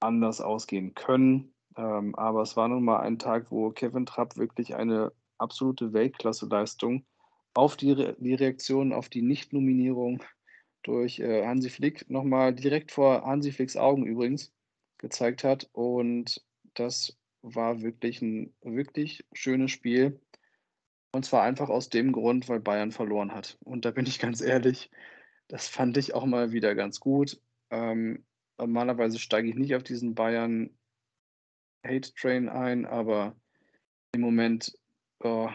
anders ausgehen können. Ähm, aber es war nun mal ein Tag, wo Kevin Trapp wirklich eine absolute Weltklasseleistung auf die, Re die Reaktion auf die Nicht-Nominierung durch äh, Hansi Flick nochmal direkt vor Hansi Flicks Augen übrigens gezeigt hat. Und das war wirklich ein wirklich schönes Spiel. Und zwar einfach aus dem Grund, weil Bayern verloren hat. Und da bin ich ganz ehrlich, das fand ich auch mal wieder ganz gut. Ähm, normalerweise steige ich nicht auf diesen Bayern Hate Train ein, aber im Moment oh,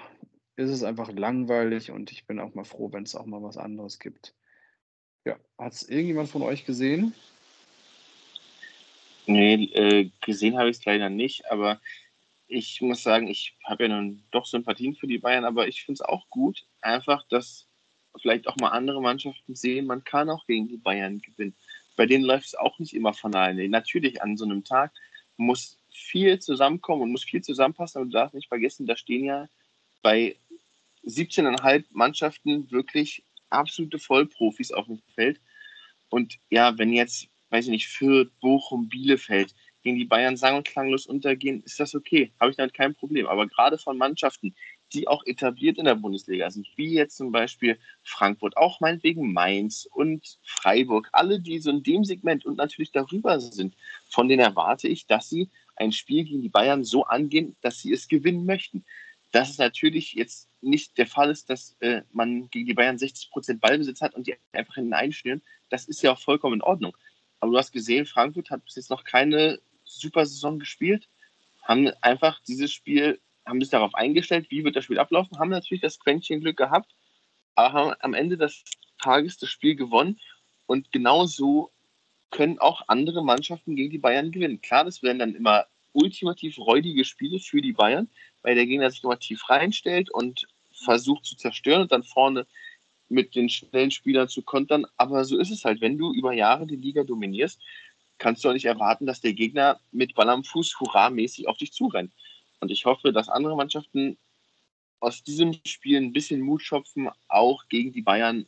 ist es einfach langweilig und ich bin auch mal froh, wenn es auch mal was anderes gibt. Ja, hat es irgendjemand von euch gesehen? Nee, äh, gesehen habe ich es leider nicht, aber ich muss sagen, ich habe ja nun doch Sympathien für die Bayern, aber ich finde es auch gut, einfach, dass vielleicht auch mal andere Mannschaften sehen, man kann auch gegen die Bayern gewinnen. Bei denen läuft es auch nicht immer von alleine. Natürlich, an so einem Tag muss viel zusammenkommen und muss viel zusammenpassen, aber du darfst nicht vergessen, da stehen ja bei 17,5 Mannschaften wirklich absolute Vollprofis auf dem Feld. Und ja, wenn jetzt weiß ich nicht, Fürth, Bochum, Bielefeld gegen die Bayern sang- und klanglos untergehen, ist das okay. Habe ich damit kein Problem. Aber gerade von Mannschaften, die auch etabliert in der Bundesliga sind, wie jetzt zum Beispiel Frankfurt, auch meinetwegen Mainz und Freiburg, alle, die so in dem Segment und natürlich darüber sind, von denen erwarte ich, dass sie ein Spiel gegen die Bayern so angehen, dass sie es gewinnen möchten. Dass es natürlich jetzt nicht der Fall ist, dass äh, man gegen die Bayern 60 Prozent Ballbesitz hat und die einfach hinten einschnüren, das ist ja auch vollkommen in Ordnung. Aber du hast gesehen, Frankfurt hat bis jetzt noch keine super Saison gespielt, haben einfach dieses Spiel, haben sich darauf eingestellt, wie wird das Spiel ablaufen, haben natürlich das Quäntchen Glück gehabt, aber haben am Ende des Tages das Spiel gewonnen und genauso können auch andere Mannschaften gegen die Bayern gewinnen. Klar, das werden dann immer ultimativ räudige Spiele für die Bayern, weil der Gegner sich nochmal tief reinstellt und versucht zu zerstören und dann vorne mit den schnellen Spielern zu kontern. Aber so ist es halt. Wenn du über Jahre die Liga dominierst, kannst du auch nicht erwarten, dass der Gegner mit Ball am Fuß hurra-mäßig auf dich zurennt. Und ich hoffe, dass andere Mannschaften aus diesem Spiel ein bisschen Mut schöpfen, auch gegen die Bayern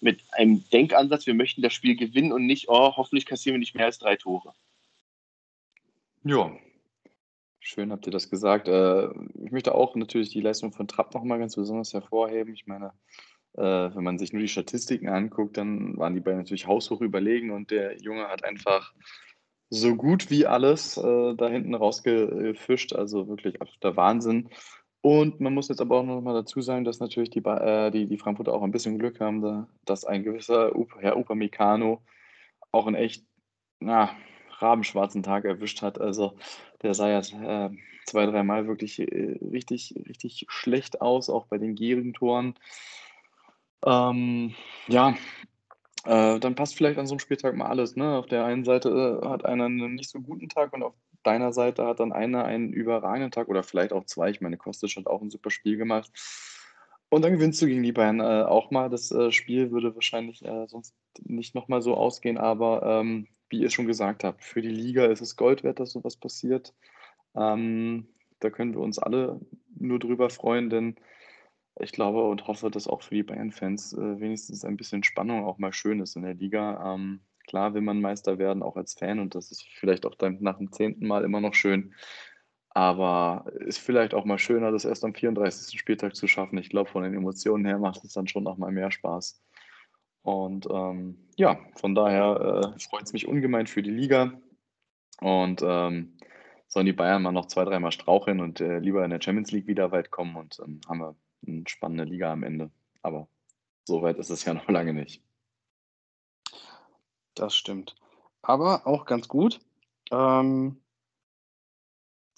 mit einem Denkansatz, wir möchten das Spiel gewinnen und nicht, oh, hoffentlich kassieren wir nicht mehr als drei Tore. Ja, schön habt ihr das gesagt. Äh, ich möchte auch natürlich die Leistung von Trapp nochmal ganz besonders hervorheben. Ich meine, äh, wenn man sich nur die Statistiken anguckt, dann waren die beiden natürlich haushoch überlegen und der Junge hat einfach so gut wie alles äh, da hinten rausgefischt. Also wirklich absoluter Wahnsinn. Und man muss jetzt aber auch noch mal dazu sagen, dass natürlich die, äh, die, die Frankfurter auch ein bisschen Glück haben, da, dass ein gewisser Herr Upamecano auch einen echt na, rabenschwarzen Tag erwischt hat. Also der sah ja äh, zwei, dreimal wirklich äh, richtig, richtig schlecht aus, auch bei den gierigen Toren. Ähm, ja, äh, dann passt vielleicht an so einem Spieltag mal alles. Ne? Auf der einen Seite äh, hat einer einen nicht so guten Tag und auf deiner Seite hat dann einer einen überragenden Tag oder vielleicht auch zwei. Ich meine, Kostic hat auch ein super Spiel gemacht. Und dann gewinnst du gegen die Bayern äh, auch mal. Das äh, Spiel würde wahrscheinlich äh, sonst nicht nochmal so ausgehen, aber ähm, wie ihr schon gesagt habt, für die Liga ist es Gold wert, dass sowas passiert. Ähm, da können wir uns alle nur drüber freuen, denn ich glaube und hoffe, dass auch für die Bayern-Fans äh, wenigstens ein bisschen Spannung auch mal schön ist in der Liga. Ähm, klar will man Meister werden, auch als Fan, und das ist vielleicht auch dann nach dem zehnten Mal immer noch schön. Aber ist vielleicht auch mal schöner, das erst am 34. Spieltag zu schaffen. Ich glaube, von den Emotionen her macht es dann schon noch mal mehr Spaß. Und ähm, ja, von daher äh, freut es mich ungemein für die Liga. Und ähm, sollen die Bayern mal noch zwei, dreimal straucheln und äh, lieber in der Champions League wieder weit kommen und dann haben wir eine spannende Liga am Ende. Aber so weit ist es ja noch lange nicht. Das stimmt. Aber auch ganz gut. Ähm,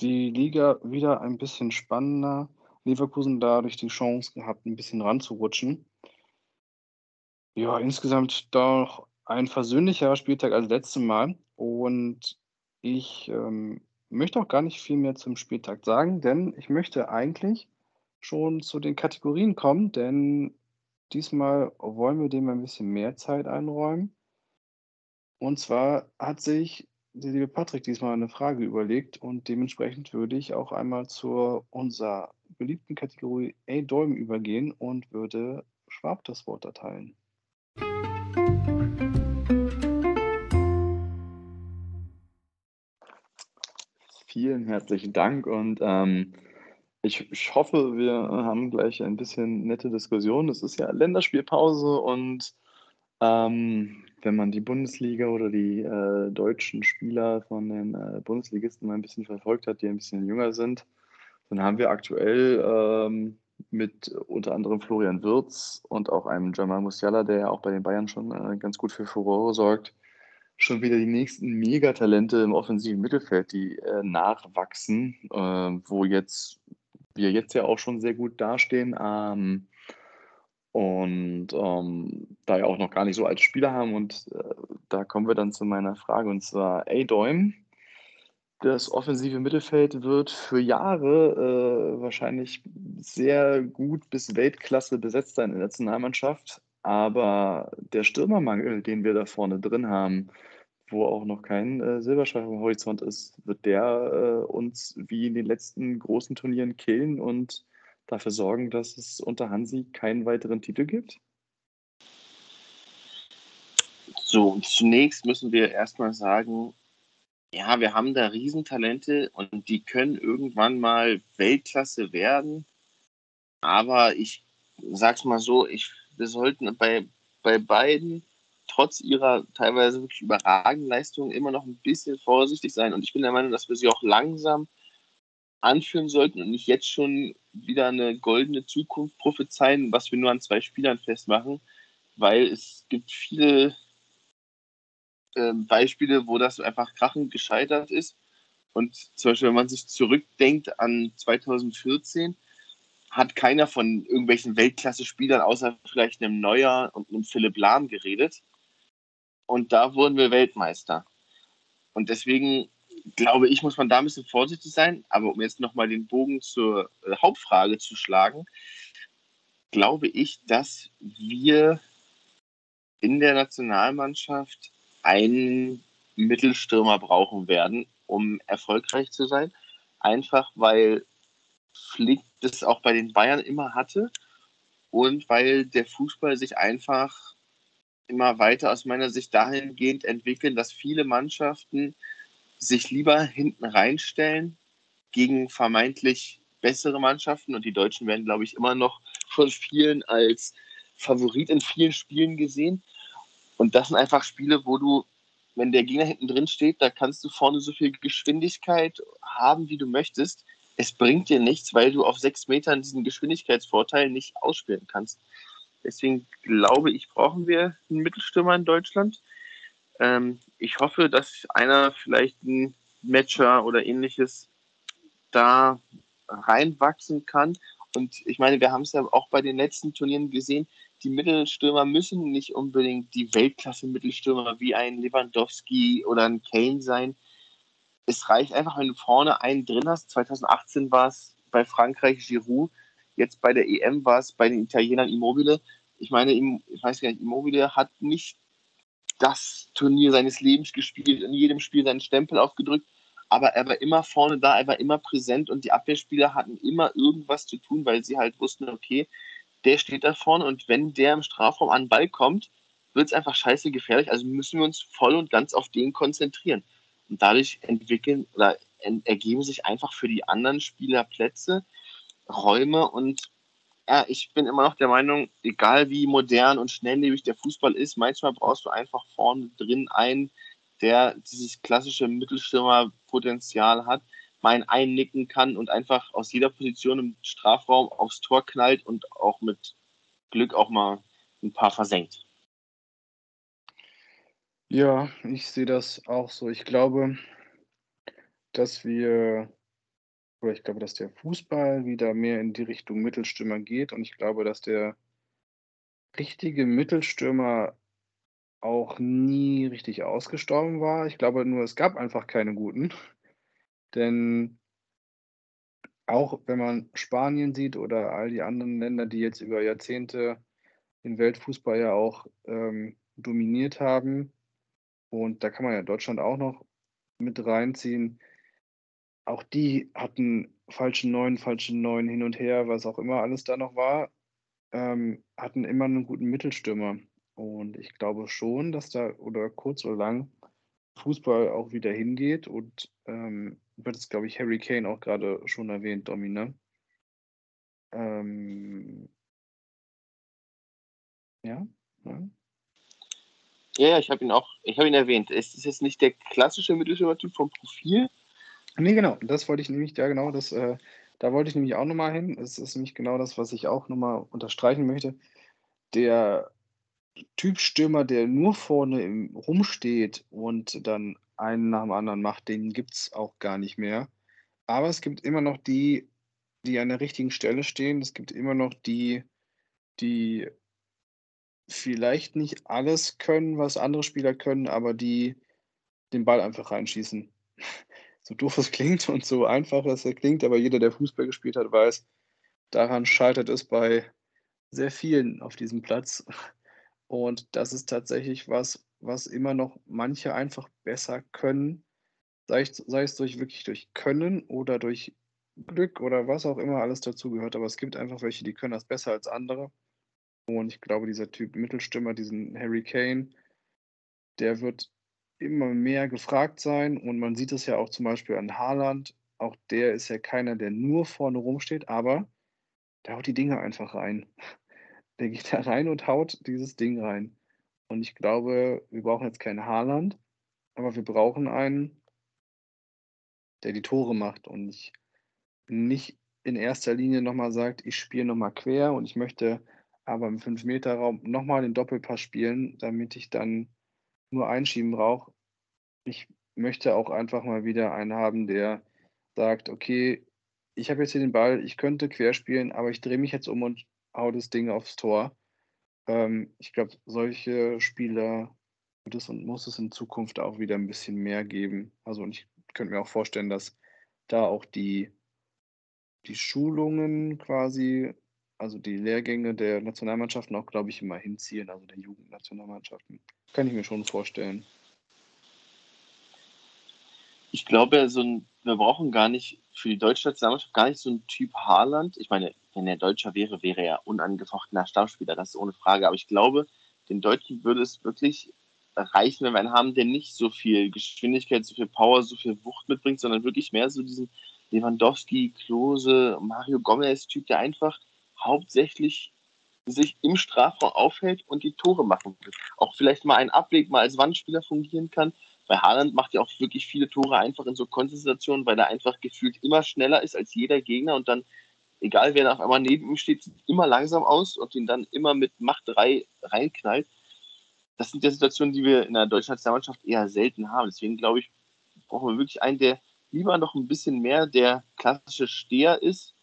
die Liga wieder ein bisschen spannender. Leverkusen dadurch die Chance gehabt, ein bisschen ranzurutschen. Ja, insgesamt doch ein versöhnlicherer Spieltag als letztes Mal. Und ich ähm, möchte auch gar nicht viel mehr zum Spieltag sagen, denn ich möchte eigentlich schon zu den Kategorien kommen, denn diesmal wollen wir dem ein bisschen mehr Zeit einräumen. Und zwar hat sich der liebe Patrick diesmal eine Frage überlegt und dementsprechend würde ich auch einmal zu unserer beliebten Kategorie A-Däumen übergehen und würde Schwab das Wort erteilen. Vielen herzlichen Dank und ähm, ich, ich hoffe, wir haben gleich ein bisschen nette Diskussion. Es ist ja Länderspielpause und ähm, wenn man die Bundesliga oder die äh, deutschen Spieler von den äh, Bundesligisten mal ein bisschen verfolgt hat, die ein bisschen jünger sind, dann haben wir aktuell ähm, mit unter anderem Florian Wirz und auch einem Jamal Musiala, der ja auch bei den Bayern schon äh, ganz gut für Furore sorgt, schon wieder die nächsten Megatalente im offensiven Mittelfeld, die äh, nachwachsen, äh, wo jetzt wir jetzt ja auch schon sehr gut dastehen. Ähm, und ähm, da ja auch noch gar nicht so alte Spieler haben. Und äh, da kommen wir dann zu meiner Frage, und zwar A-Däum. Das offensive Mittelfeld wird für Jahre äh, wahrscheinlich sehr gut bis Weltklasse besetzt sein in der Nationalmannschaft. Aber der Stürmermangel, den wir da vorne drin haben, wo auch noch kein äh, Silberschweif am Horizont ist, wird der äh, uns wie in den letzten großen Turnieren killen und dafür sorgen, dass es unter Hansi keinen weiteren Titel gibt? So, zunächst müssen wir erstmal sagen, ja, wir haben da Riesentalente und die können irgendwann mal Weltklasse werden. Aber ich sag's mal so, ich, wir sollten bei, bei beiden trotz ihrer teilweise wirklich überragenden Leistungen immer noch ein bisschen vorsichtig sein. Und ich bin der Meinung, dass wir sie auch langsam anführen sollten und nicht jetzt schon wieder eine goldene Zukunft prophezeien, was wir nur an zwei Spielern festmachen, weil es gibt viele äh, Beispiele, wo das einfach krachend gescheitert ist. Und zum Beispiel, wenn man sich zurückdenkt an 2014, hat keiner von irgendwelchen Weltklasse-Spielern außer vielleicht einem Neuer und einem Philipp Lahm geredet. Und da wurden wir Weltmeister. Und deswegen glaube ich, muss man da ein bisschen vorsichtig sein. Aber um jetzt nochmal den Bogen zur äh, Hauptfrage zu schlagen, glaube ich, dass wir in der Nationalmannschaft einen Mittelstürmer brauchen werden, um erfolgreich zu sein. Einfach weil Flick das auch bei den Bayern immer hatte und weil der Fußball sich einfach immer weiter aus meiner Sicht dahingehend entwickeln, dass viele Mannschaften sich lieber hinten reinstellen gegen vermeintlich bessere Mannschaften. Und die Deutschen werden, glaube ich, immer noch von vielen als Favorit in vielen Spielen gesehen. Und das sind einfach Spiele, wo du, wenn der Gegner hinten drin steht, da kannst du vorne so viel Geschwindigkeit haben, wie du möchtest. Es bringt dir nichts, weil du auf sechs Metern diesen Geschwindigkeitsvorteil nicht ausspielen kannst. Deswegen glaube ich, brauchen wir einen Mittelstürmer in Deutschland. Ähm, ich hoffe, dass einer vielleicht ein Matcher oder ähnliches da reinwachsen kann. Und ich meine, wir haben es ja auch bei den letzten Turnieren gesehen, die Mittelstürmer müssen nicht unbedingt die Weltklasse-Mittelstürmer wie ein Lewandowski oder ein Kane sein. Es reicht einfach, wenn du vorne einen drin hast. 2018 war es bei Frankreich Giroud, jetzt bei der EM war es bei den Italienern Immobile. Ich meine, ich weiß gar nicht, Immobile hat nicht das Turnier seines Lebens gespielt, in jedem Spiel seinen Stempel aufgedrückt, aber er war immer vorne da, er war immer präsent und die Abwehrspieler hatten immer irgendwas zu tun, weil sie halt wussten, okay, der steht da vorne und wenn der im Strafraum an den Ball kommt, wird es einfach scheiße gefährlich. Also müssen wir uns voll und ganz auf den konzentrieren. Und dadurch entwickeln oder ergeben sich einfach für die anderen Spieler Plätze, Räume und ja, ich bin immer noch der Meinung, egal wie modern und schnelllebig der Fußball ist, manchmal brauchst du einfach vorne drin einen, der dieses klassische Mittelstürmerpotenzial hat, mal einnicken kann und einfach aus jeder Position im Strafraum aufs Tor knallt und auch mit Glück auch mal ein paar versenkt. Ja, ich sehe das auch so. Ich glaube, dass wir oder ich glaube, dass der Fußball wieder mehr in die Richtung Mittelstürmer geht und ich glaube, dass der richtige Mittelstürmer auch nie richtig ausgestorben war. Ich glaube nur, es gab einfach keine guten. Denn auch wenn man Spanien sieht oder all die anderen Länder, die jetzt über Jahrzehnte den Weltfußball ja auch ähm, dominiert haben, und da kann man ja Deutschland auch noch mit reinziehen, auch die hatten falsche Neun, falsche Neun hin und her, was auch immer alles da noch war, ähm, hatten immer einen guten Mittelstürmer. Und ich glaube schon, dass da oder kurz oder lang Fußball auch wieder hingeht. Und ähm, wird es, glaube ich, Harry Kane auch gerade schon erwähnt, Domina. Ähm, ja, ja. Ja, ich habe ihn auch, ich habe ihn erwähnt. Es ist jetzt nicht der klassische Mittelstürmer-Typ vom Profil. Nee, genau. Das wollte ich nämlich, ja genau, das, äh, da wollte ich nämlich auch nochmal hin. Es ist nämlich genau das, was ich auch nochmal unterstreichen möchte. Der Typ Stürmer, der nur vorne im, rumsteht und dann einen nach dem anderen macht, den gibt es auch gar nicht mehr. Aber es gibt immer noch die, die an der richtigen Stelle stehen. Es gibt immer noch die, die vielleicht nicht alles können, was andere Spieler können, aber die den Ball einfach reinschießen. So doof es klingt und so einfach es klingt, aber jeder, der Fußball gespielt hat, weiß, daran scheitert es bei sehr vielen auf diesem Platz. Und das ist tatsächlich was, was immer noch manche einfach besser können, sei es, sei es durch wirklich durch Können oder durch Glück oder was auch immer alles dazugehört. Aber es gibt einfach welche, die können das besser als andere. Und ich glaube, dieser Typ Mittelstürmer, diesen Harry Kane, der wird immer mehr gefragt sein. Und man sieht es ja auch zum Beispiel an Haaland. Auch der ist ja keiner, der nur vorne rumsteht, aber der haut die Dinge einfach rein. Der geht da rein und haut dieses Ding rein. Und ich glaube, wir brauchen jetzt keinen Haaland, aber wir brauchen einen, der die Tore macht und nicht, nicht in erster Linie nochmal sagt, ich spiele nochmal quer und ich möchte aber im 5-Meter-Raum nochmal den Doppelpass spielen, damit ich dann nur einschieben brauche. Ich möchte auch einfach mal wieder einen haben, der sagt, okay, ich habe jetzt hier den Ball, ich könnte querspielen, aber ich drehe mich jetzt um und hau das Ding aufs Tor. Ähm, ich glaube, solche Spieler wird es und muss es in Zukunft auch wieder ein bisschen mehr geben. Also und ich könnte mir auch vorstellen, dass da auch die, die Schulungen quasi also die Lehrgänge der Nationalmannschaften auch, glaube ich, immer hinziehen, also der Jugendnationalmannschaften. Kann ich mir schon vorstellen. Ich glaube, so ein, wir brauchen gar nicht für die deutsche Nationalmannschaft gar nicht so einen Typ Haaland. Ich meine, wenn er Deutscher wäre, wäre er unangefochtener Stammspieler, das ist ohne Frage. Aber ich glaube, den Deutschen würde es wirklich reichen, wenn wir einen haben, der nicht so viel Geschwindigkeit, so viel Power, so viel Wucht mitbringt, sondern wirklich mehr so diesen Lewandowski, Klose, Mario Gomez-Typ, der einfach hauptsächlich sich im Strafraum aufhält und die Tore machen will. Auch vielleicht mal ein Ableg mal als Wandspieler fungieren kann. Bei Haaland macht er auch wirklich viele Tore einfach in so Konzentrationen, weil er einfach gefühlt immer schneller ist als jeder Gegner und dann, egal wer auf einmal neben ihm steht, sieht immer langsam aus und ihn dann immer mit Macht 3 reinknallt. Das sind ja Situationen, die wir in der deutschen Nationalmannschaft eher selten haben. Deswegen glaube ich, brauchen wir wirklich einen, der lieber noch ein bisschen mehr der klassische Steher ist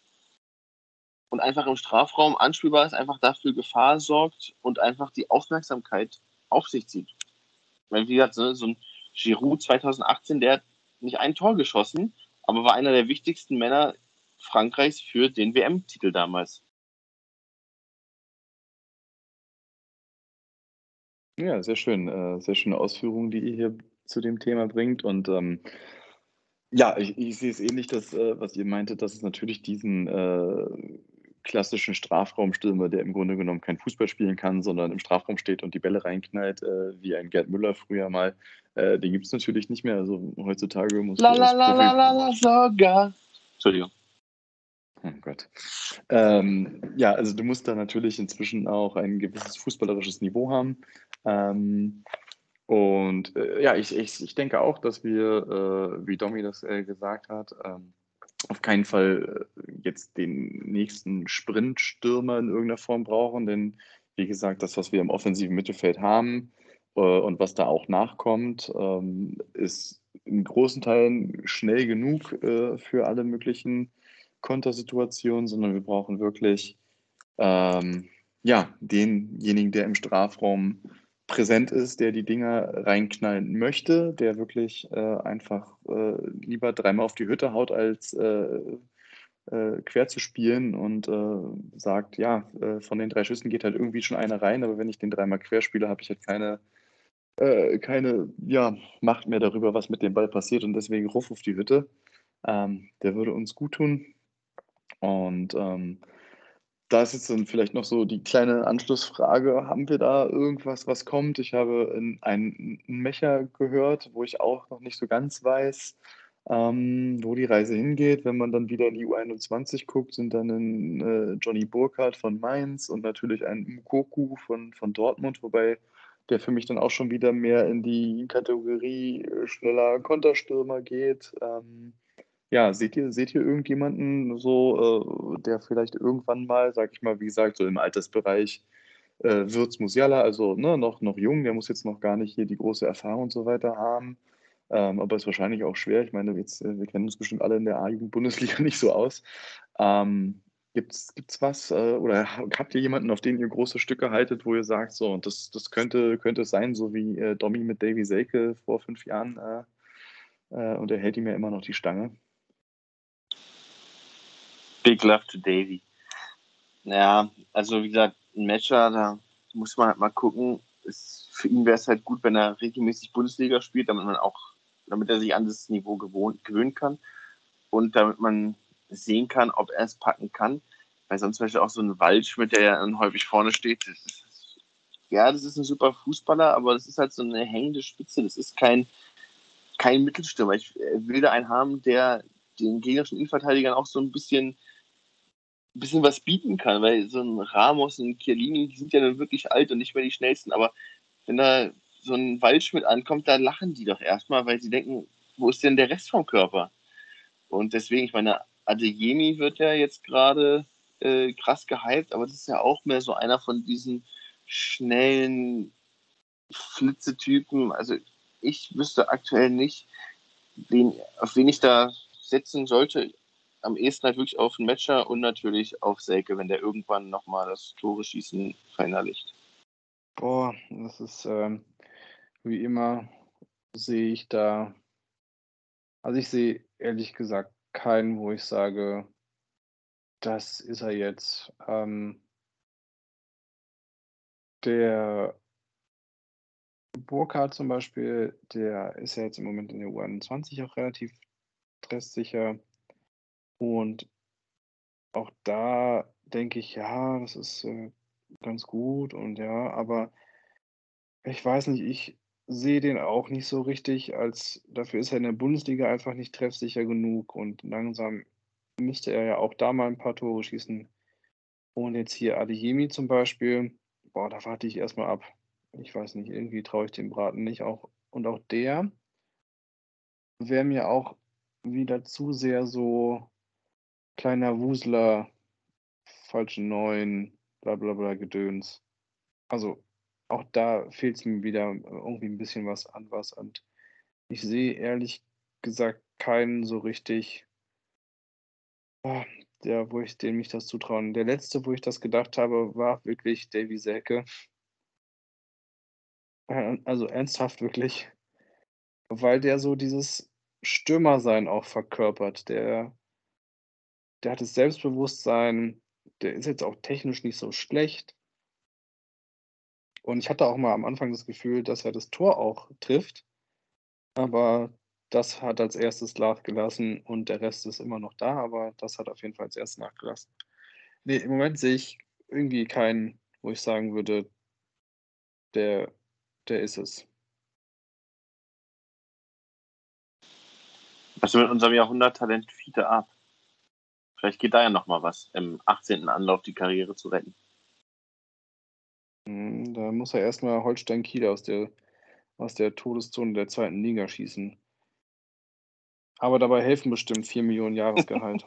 und einfach im Strafraum anspielbar ist, einfach dafür Gefahr sorgt und einfach die Aufmerksamkeit auf sich zieht. Weil, wie gesagt, so, ein Giroud 2018, der hat nicht ein Tor geschossen, aber war einer der wichtigsten Männer Frankreichs für den WM-Titel damals. Ja, sehr schön. Äh, sehr schöne Ausführungen, die ihr hier zu dem Thema bringt. Und ähm, ja, ich, ich sehe es ähnlich, dass, äh, was ihr meintet, dass es natürlich diesen äh, klassischen Strafraumstürmer, der im Grunde genommen kein Fußball spielen kann, sondern im Strafraum steht und die Bälle reinknallt, äh, wie ein Gerd Müller früher mal. Äh, den gibt es natürlich nicht mehr. Also heutzutage muss la, la, la, la, la, la, sogar. Entschuldigung. Oh Gott. Ähm, ja, also du musst da natürlich inzwischen auch ein gewisses fußballerisches Niveau haben. Ähm, und äh, ja, ich, ich, ich denke auch, dass wir, äh, wie Domi das äh, gesagt hat, ähm, auf keinen Fall äh, jetzt den nächsten Sprintstürmer in irgendeiner Form brauchen, denn wie gesagt, das, was wir im offensiven Mittelfeld haben äh, und was da auch nachkommt, ähm, ist in großen Teilen schnell genug äh, für alle möglichen Kontersituationen, sondern wir brauchen wirklich ähm, ja, denjenigen, der im Strafraum präsent ist, der die Dinger reinknallen möchte, der wirklich äh, einfach äh, lieber dreimal auf die Hütte haut, als äh, äh quer zu spielen und äh, sagt, ja, äh, von den drei Schüssen geht halt irgendwie schon einer rein, aber wenn ich den dreimal quer spiele, habe ich halt keine, keine ja, Macht mehr darüber, was mit dem Ball passiert und deswegen ruf auf die Hütte. Ähm, der würde uns gut tun. Und ähm, da ist jetzt dann vielleicht noch so die kleine Anschlussfrage: Haben wir da irgendwas, was kommt? Ich habe in einen Mecher gehört, wo ich auch noch nicht so ganz weiß, ähm, wo die Reise hingeht. Wenn man dann wieder in die U21 guckt, sind dann ein äh, Johnny Burkhardt von Mainz und natürlich ein Mukoku von, von Dortmund, wobei der für mich dann auch schon wieder mehr in die Kategorie äh, schneller Konterstürmer geht. Ähm, ja, seht ihr, seht ihr irgendjemanden so, äh, der vielleicht irgendwann mal, sag ich mal, wie gesagt, so im Altersbereich äh, Wirtz Musiala, also ne, noch, noch jung, der muss jetzt noch gar nicht hier die große Erfahrung und so weiter haben. Ähm, aber ist wahrscheinlich auch schwer. Ich meine, jetzt, äh, wir kennen uns bestimmt alle in der A-Jugend-Bundesliga nicht so aus. Ähm, Gibt es was äh, oder habt ihr jemanden, auf den ihr große Stücke haltet, wo ihr sagt, so, und das, das könnte, könnte es sein, so wie äh, Domi mit Davy Selke vor fünf Jahren äh, äh, und er hält ihm ja immer noch die Stange? Big Love to Davy. Ja, also wie gesagt, ein Matcher, da muss man halt mal gucken. Es, für ihn wäre es halt gut, wenn er regelmäßig Bundesliga spielt, damit man auch, damit er sich an das Niveau gewohnt, gewöhnen kann und damit man sehen kann, ob er es packen kann. Weil sonst zum Beispiel auch so ein Waldschmidt, der ja dann häufig vorne steht, das ist, ja, das ist ein super Fußballer, aber das ist halt so eine hängende Spitze. Das ist kein, kein Mittelstürmer. Ich will da einen haben, der den gegnerischen Innenverteidigern auch so ein bisschen bisschen was bieten kann, weil so ein Ramos und ein Chiellini, die sind ja dann wirklich alt und nicht mehr die schnellsten, aber wenn da so ein Waldschmidt ankommt, da lachen die doch erstmal, weil sie denken, wo ist denn der Rest vom Körper? Und deswegen, ich meine, Adeyemi wird ja jetzt gerade äh, krass gehypt, aber das ist ja auch mehr so einer von diesen schnellen Flitzetypen. Also ich wüsste aktuell nicht, wen, auf wen ich da setzen sollte am ehesten halt wirklich auf den Matcher und natürlich auf Selke, wenn der irgendwann nochmal das Tore schießen verinnerlicht. Boah, das ist ähm, wie immer sehe ich da, also ich sehe ehrlich gesagt keinen, wo ich sage, das ist er jetzt. Ähm, der Burkhardt zum Beispiel, der ist ja jetzt im Moment in der U21 auch relativ stresssicher. Und auch da denke ich, ja, das ist äh, ganz gut und ja, aber ich weiß nicht, ich sehe den auch nicht so richtig, als dafür ist er in der Bundesliga einfach nicht treffsicher genug und langsam müsste er ja auch da mal ein paar Tore schießen. Und jetzt hier Adeyemi zum Beispiel, boah, da warte ich erstmal ab. Ich weiß nicht, irgendwie traue ich dem Braten nicht auch. Und auch der wäre mir auch wieder zu sehr so kleiner Wusler, falsche Neun, bla bla bla Gedöns. Also auch da fehlt es mir wieder irgendwie ein bisschen was an was. Und ich sehe ehrlich gesagt keinen so richtig, oh, der, wo ich dem mich das zutrauen. Der letzte, wo ich das gedacht habe, war wirklich Davy Selke. Äh, also ernsthaft wirklich. Weil der so dieses Stürmersein auch verkörpert. Der der hat das Selbstbewusstsein, der ist jetzt auch technisch nicht so schlecht. Und ich hatte auch mal am Anfang das Gefühl, dass er das Tor auch trifft. Aber das hat als erstes nachgelassen und der Rest ist immer noch da, aber das hat auf jeden Fall als erstes nachgelassen. Nee, im Moment sehe ich irgendwie keinen, wo ich sagen würde, der, der ist es. Was ist mit unserem Jahrhunderttalent Fiete ab? Vielleicht geht da ja noch mal was, im 18. Anlauf die Karriere zu retten. Hm, Da muss er erstmal Holstein Kiel aus der, aus der Todeszone der zweiten Liga schießen. Aber dabei helfen bestimmt 4 Millionen Jahresgehalt.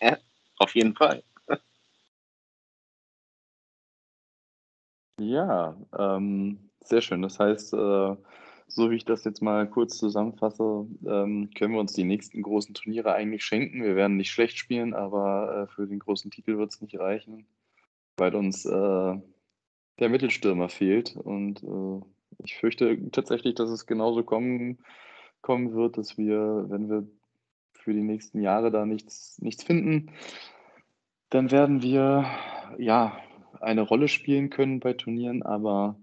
Auf jeden Fall. Ja, ähm, sehr schön. Das heißt, äh, so wie ich das jetzt mal kurz zusammenfasse, ähm, können wir uns die nächsten großen Turniere eigentlich schenken. Wir werden nicht schlecht spielen, aber äh, für den großen Titel wird es nicht reichen, weil uns äh, der Mittelstürmer fehlt. Und äh, ich fürchte tatsächlich, dass es genauso kommen, kommen wird, dass wir, wenn wir für die nächsten Jahre da nichts, nichts finden, dann werden wir ja eine Rolle spielen können bei Turnieren, aber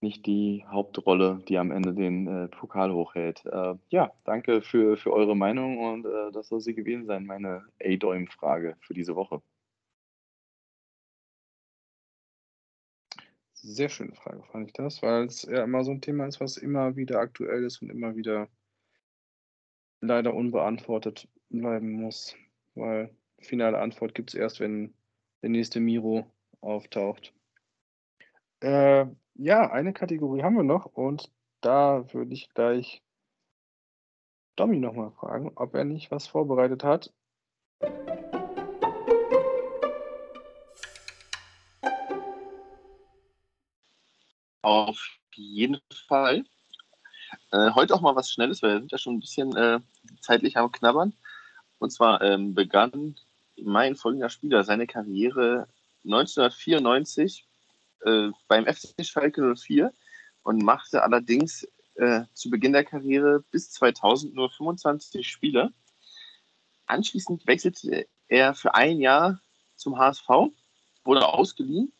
nicht die Hauptrolle, die am Ende den äh, Pokal hochhält. Äh, ja, danke für, für eure Meinung und äh, das soll sie gewesen sein, meine A-Däum-Frage für diese Woche. Sehr schöne Frage, fand ich das, weil es ja immer so ein Thema ist, was immer wieder aktuell ist und immer wieder leider unbeantwortet bleiben muss. Weil finale Antwort gibt es erst, wenn der nächste Miro auftaucht. Äh, ja, eine Kategorie haben wir noch und da würde ich gleich Domi nochmal fragen, ob er nicht was vorbereitet hat. Auf jeden Fall. Äh, heute auch mal was Schnelles, weil wir sind ja schon ein bisschen äh, zeitlich am Knabbern. Und zwar ähm, begann mein folgender Spieler seine Karriere 1994 äh, beim FC Schalke 04 und machte allerdings äh, zu Beginn der Karriere bis 2000 nur 25 Spiele. Anschließend wechselte er für ein Jahr zum HSV, wurde ausgeliehen,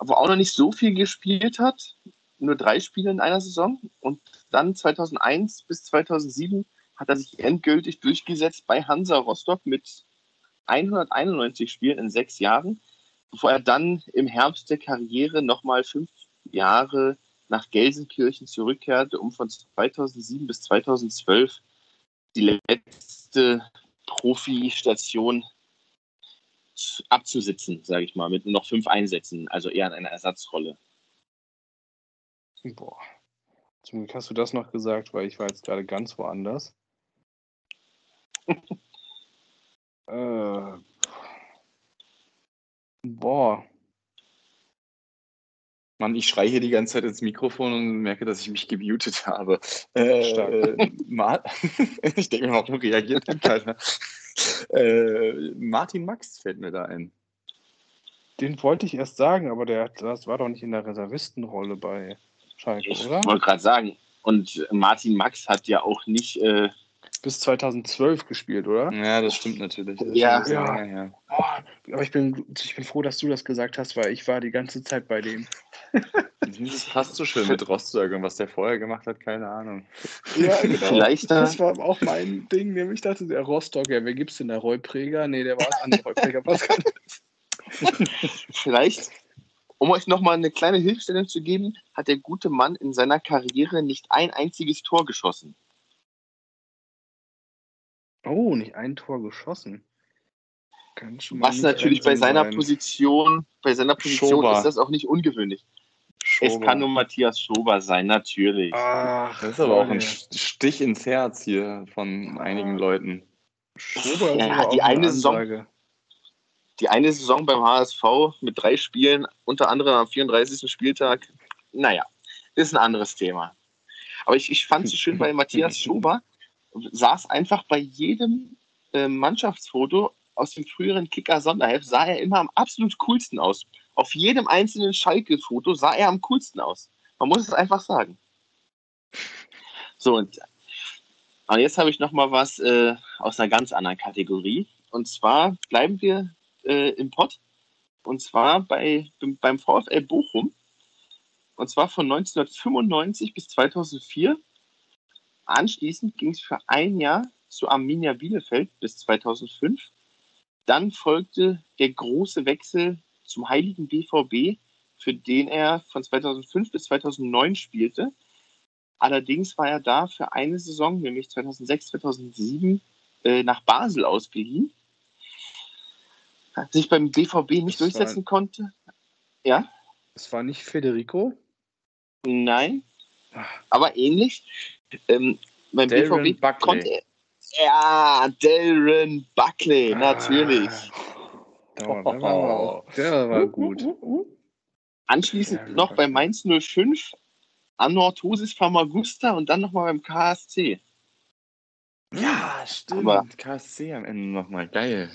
wo auch noch nicht so viel gespielt hat, nur drei Spiele in einer Saison. Und dann 2001 bis 2007 hat er sich endgültig durchgesetzt bei Hansa Rostock mit 191 Spielen in sechs Jahren, bevor er dann im Herbst der Karriere nochmal fünf Jahre nach Gelsenkirchen zurückkehrte, um von 2007 bis 2012 die letzte Profistation abzusitzen, sage ich mal, mit nur noch fünf Einsätzen, also eher in einer Ersatzrolle. Boah. Zum Glück hast du das noch gesagt, weil ich war jetzt gerade ganz woanders. äh, boah. Mann, ich schreie hier die ganze Zeit ins Mikrofon und merke, dass ich mich gemutet habe. Äh, Stark. äh, Ma ich denke mir, warum reagiert denn keiner? äh, Martin Max fällt mir da ein. Den wollte ich erst sagen, aber der, das war doch nicht in der Reservistenrolle bei Schalke, Ich oder? wollte gerade sagen, und Martin Max hat ja auch nicht, äh, Bis 2012 gespielt, oder? Ja, das stimmt natürlich. Das Ja. Ja. her. Boah, aber ich bin, ich bin froh, dass du das gesagt hast, weil ich war die ganze Zeit bei dem. Das passt so schön mit Rostock und was der vorher gemacht hat, keine Ahnung. Ja, genau. Vielleicht da- Das war auch mein Ding, nämlich dachte der Rostock, ja, wer gibt's denn da? Roy Preger? Nee, der war es an Preger. Was kann vielleicht, um euch nochmal eine kleine Hilfestellung zu geben, hat der gute Mann in seiner Karriere nicht ein einziges Tor geschossen. Oh, nicht ein Tor geschossen. Was natürlich bei seiner sein. Position, bei seiner Position Schober. ist das auch nicht ungewöhnlich. Es Schober. kann nur Matthias Schober sein, natürlich. Ach, Das ist aber auch ein. Stich ins Herz hier von einigen Leuten. Schober ist Ja, die eine Saison-. Die eine Saison beim HSV mit drei Spielen, unter anderem am 34. Spieltag, naja, ist ein anderes Thema. Aber ich, ich fand es schön bei Matthias Schober, saß einfach bei jedem äh, Mannschaftsfoto aus dem früheren Kicker-Sonderheft, sah er immer am absolut coolsten aus. Auf jedem einzelnen Schalke-Foto sah er am coolsten aus. Man muss es einfach sagen. So, und, und jetzt habe ich noch mal was äh, aus einer ganz anderen Kategorie. Und zwar bleiben wir äh, im Pott. Und zwar bei, beim VfL Bochum. Und zwar von 1995 bis 2004. Anschließend ging es für ein Jahr zu Arminia Bielefeld bis 2005. dann folgte der große Wechsel zum heiligen BVB, für den er von 2005 bis 2009 spielte. Allerdings war er da für eine Saison, nämlich 2006, 2007, äh, nach Basel ausgeliehen. Sich beim BVB nicht war- durchsetzen konnte. Ja, Es war nicht Federico. nein, aber ähnlich. Ähm, beim Darren BVB Buckley. konnte er. Ja, Darren Buckley, natürlich. Der war, der war, der war gut. Anschließend Darren noch bei. Mainz 05, Anorthosis Famagusta und dann nochmal beim KSC. Ja, stimmt. Aber- KSC am Ende nochmal. Geil.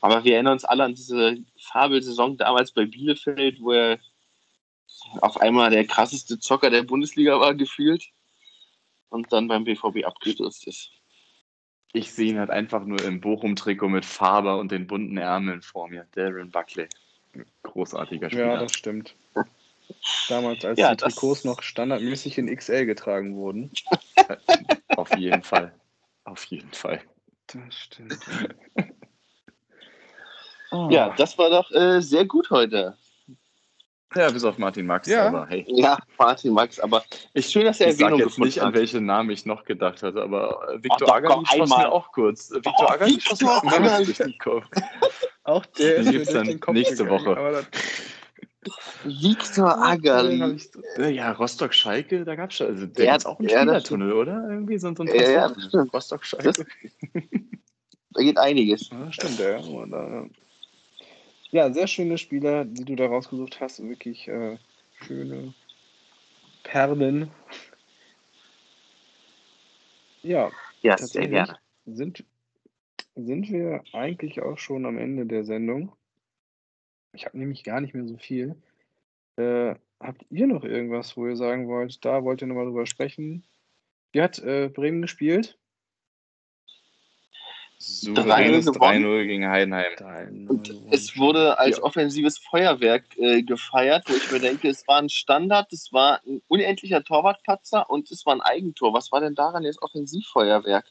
Aber wir erinnern uns alle an diese Fabelsaison damals bei Bielefeld, wo er auf einmal der krasseste Zocker der Bundesliga war, gefühlt. Und dann beim BVB abgestürzt ist. Ich sehe ihn halt einfach nur im Bochum-Trikot mit Faber und den bunten Ärmeln vor mir. Darren Buckley. Großartiger Spieler. Ja, das stimmt. Damals, als Ja, die Trikots noch standardmäßig in XL getragen wurden. Auf jeden Fall. Auf jeden Fall. Das stimmt. Ja, das war doch äh, sehr gut heute. Ja, bis auf Martin Max. Ja. Aber hey. Ja, Martin Max, aber Ich, schön, dass er ich sag Erwähnung jetzt gefunden nicht, an hat. welche Namen ich noch gedacht hatte, aber äh, Viktor Agali komm, schoss mir auch kurz. Viktor Oh, Agali schoss mir Viktor auch kurz durch den Kopf. Auch der Den ist gibt's durch dann den Kopf nächste gegangen, Woche. So- Äh, Ja, Rostock-Schalke, da gab es schon. Also, der Ja, hat auch einen ja, Spielertunnel, oder? Irgendwie so, so ein Ja, ja. Rostock-Schalke. Da geht einiges. Ja, stimmt, ja. Äh, ja, sehr schöne Spieler, die du da rausgesucht hast. Wirklich äh, schöne Perlen. Ja, Ja, sehr gerne. sind, sind wir eigentlich auch schon am Ende der Sendung. Ich habe nämlich gar nicht mehr so viel. Äh, habt ihr noch irgendwas, wo ihr sagen wollt, da wollt ihr nochmal drüber sprechen? Wie hat äh, Bremen gespielt? Souveränes 3-0 gewonnen. 3-0 gegen Heidenheim. Und es wurde als Ja. offensives Feuerwerk äh, gefeiert, wo ich mir denke, es war ein Standard, es war ein unendlicher Torwartpatzer und es war ein Eigentor. Was war denn daran jetzt Offensivfeuerwerk?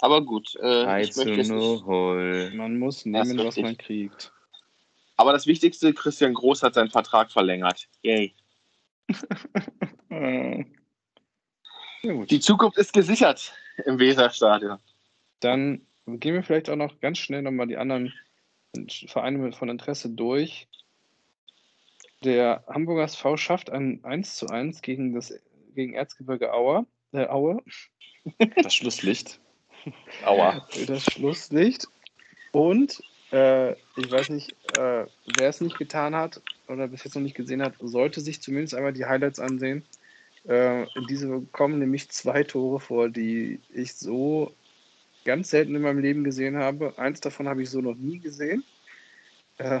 Aber gut, äh, 3 ich möchte jetzt nicht. 0. Man muss nehmen, was man kriegt. Aber das Wichtigste, Christian Groß hat seinen Vertrag verlängert. Yay. Ja gut. Die Zukunft ist gesichert im Weserstadion. Dann gehen wir vielleicht auch noch ganz schnell nochmal die anderen Vereine von Interesse durch. Der Hamburger SV schafft ein 1 zu 1 gegen, das, gegen Erzgebirge Aue, äh, Aue, Das Schlusslicht. Aua. das Schlusslicht. Und äh, ich weiß nicht, äh, wer es nicht getan hat oder bis jetzt noch nicht gesehen hat, sollte sich zumindest einmal die Highlights ansehen. Äh, diese kommen nämlich zwei Tore vor, die ich so ganz selten in meinem Leben gesehen habe. Eins davon habe ich so noch nie gesehen. Äh,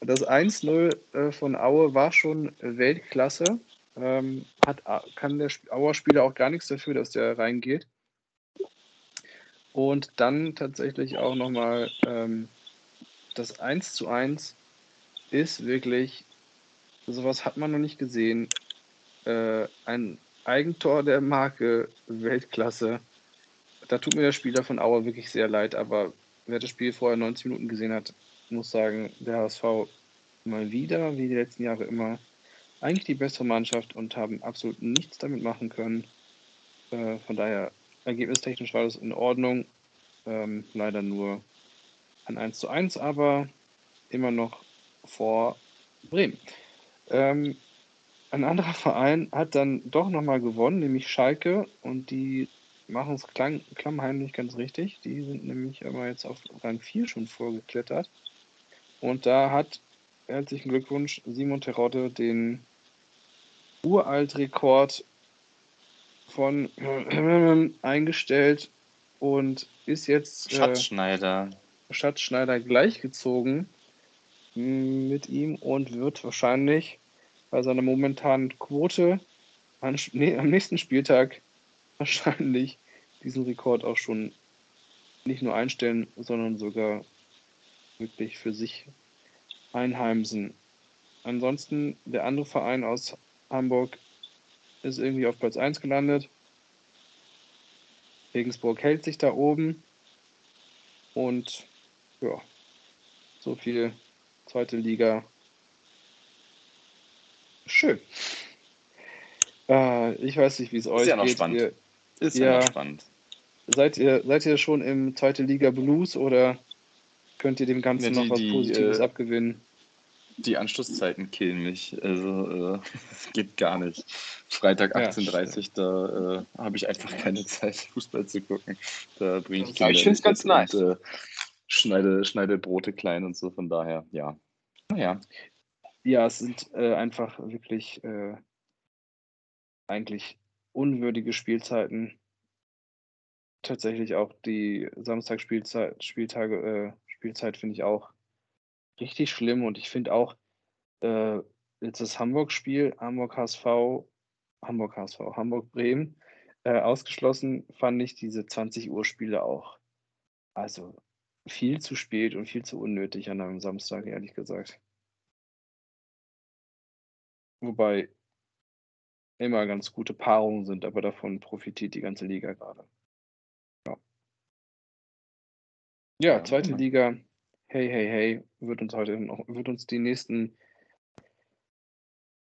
das 1-0 äh, von Aue war schon Weltklasse. Ähm, hat, kann der Auer Spieler auch gar nichts dafür, dass der reingeht. Und dann tatsächlich auch nochmal ähm, das 1 zu 1 ist wirklich, sowas hat man noch nicht gesehen. Äh, ein Eigentor der Marke Weltklasse. Da tut mir der Spieler von Auer wirklich sehr leid, aber wer das Spiel vorher 90 Minuten gesehen hat, muss sagen, der HSV mal wieder, wie die letzten Jahre immer, eigentlich die bessere Mannschaft und haben absolut nichts damit machen können. Äh, von daher, ergebnistechnisch war das in Ordnung. Ähm, leider nur ein 1 zu 1, aber immer noch vor Bremen. Ähm, ein anderer Verein hat dann doch nochmal gewonnen, nämlich Schalke, und die machen es klammheimlich ganz richtig. Die sind nämlich aber jetzt auf Rang 4 schon vorgeklettert. Und da hat, herzlichen Glückwunsch, Simon Terodde den Uraltrekord von eingestellt und ist jetzt äh, Schatzschneider. Schatzschneider gleichgezogen mm, mit ihm und wird wahrscheinlich bei seiner momentanen Quote an, nee, am nächsten Spieltag wahrscheinlich diesen Rekord auch schon nicht nur einstellen, sondern sogar wirklich für sich einheimsen. Ansonsten der andere Verein aus Hamburg ist irgendwie auf Platz 1 gelandet. Regensburg hält sich da oben und Ja, so viel zweite Liga. Schön. Äh, ich weiß nicht, wie es euch ja noch geht. spannend. Ihr, Ist Ja. noch spannend. seid, ihr, seid ihr schon im zweite Liga Blues oder könnt ihr dem Ganzen Ja, noch die- was die, Positives äh, abgewinnen? Die Anschlusszeiten killen mich. Also, äh, es geht gar nicht. Freitag Ja, 18.30 da äh, habe ich einfach keine Zeit, Fußball zu gucken. Da bringe ich ich find's ins ganz nice. Und, äh, schneide, schneide Brote klein und so. Von daher, ja. Naja. Ja, es sind äh, einfach wirklich äh, eigentlich unwürdige Spielzeiten. Tatsächlich auch die Samstagspielzeit, Spieltage, äh, Spielzeit finde ich auch richtig schlimm und ich finde auch äh, jetzt das Hamburg-Spiel, Hamburg HSV, Hamburg HSV, Hamburg Bremen, äh, ausgeschlossen fand ich diese 20 Uhr Spiele auch. Also viel zu spät und viel zu unnötig an einem Samstag, ehrlich gesagt. Wobei immer ganz gute Paarungen sind, aber davon profitiert die ganze Liga gerade. Ja, ja zweite genau. Liga, hey, hey, hey, wird uns heute noch, wird uns die nächsten,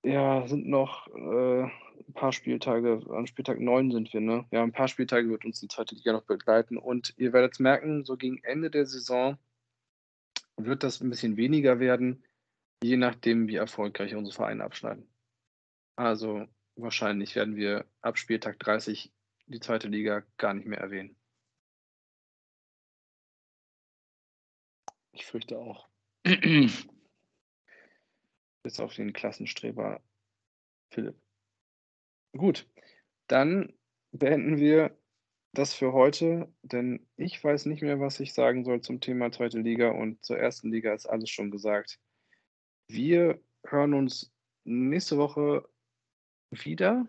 ja, sind noch äh, ein paar Spieltage, an Spieltag 9 sind wir, ne? Ja, ein paar Spieltage wird uns die zweite Liga noch begleiten und ihr werdet es merken, so gegen Ende der Saison wird das ein bisschen weniger werden, je nachdem, wie erfolgreich unsere Vereine abschneiden. Also wahrscheinlich werden wir ab Spieltag 30 die zweite Liga gar nicht mehr erwähnen. Ich fürchte auch. Bis auf den Klassenstreber Philipp. Gut, dann beenden wir das für heute, denn ich weiß nicht mehr, was ich sagen soll zum Thema zweite Liga und zur ersten Liga ist alles schon gesagt. Wir hören uns nächste Woche wieder,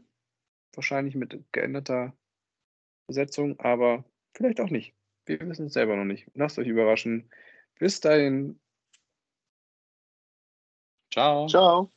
wahrscheinlich mit geänderter Besetzung, aber vielleicht auch nicht. Wir wissen es selber noch nicht. Lasst euch überraschen. Bis dahin. Ciao. Ciao.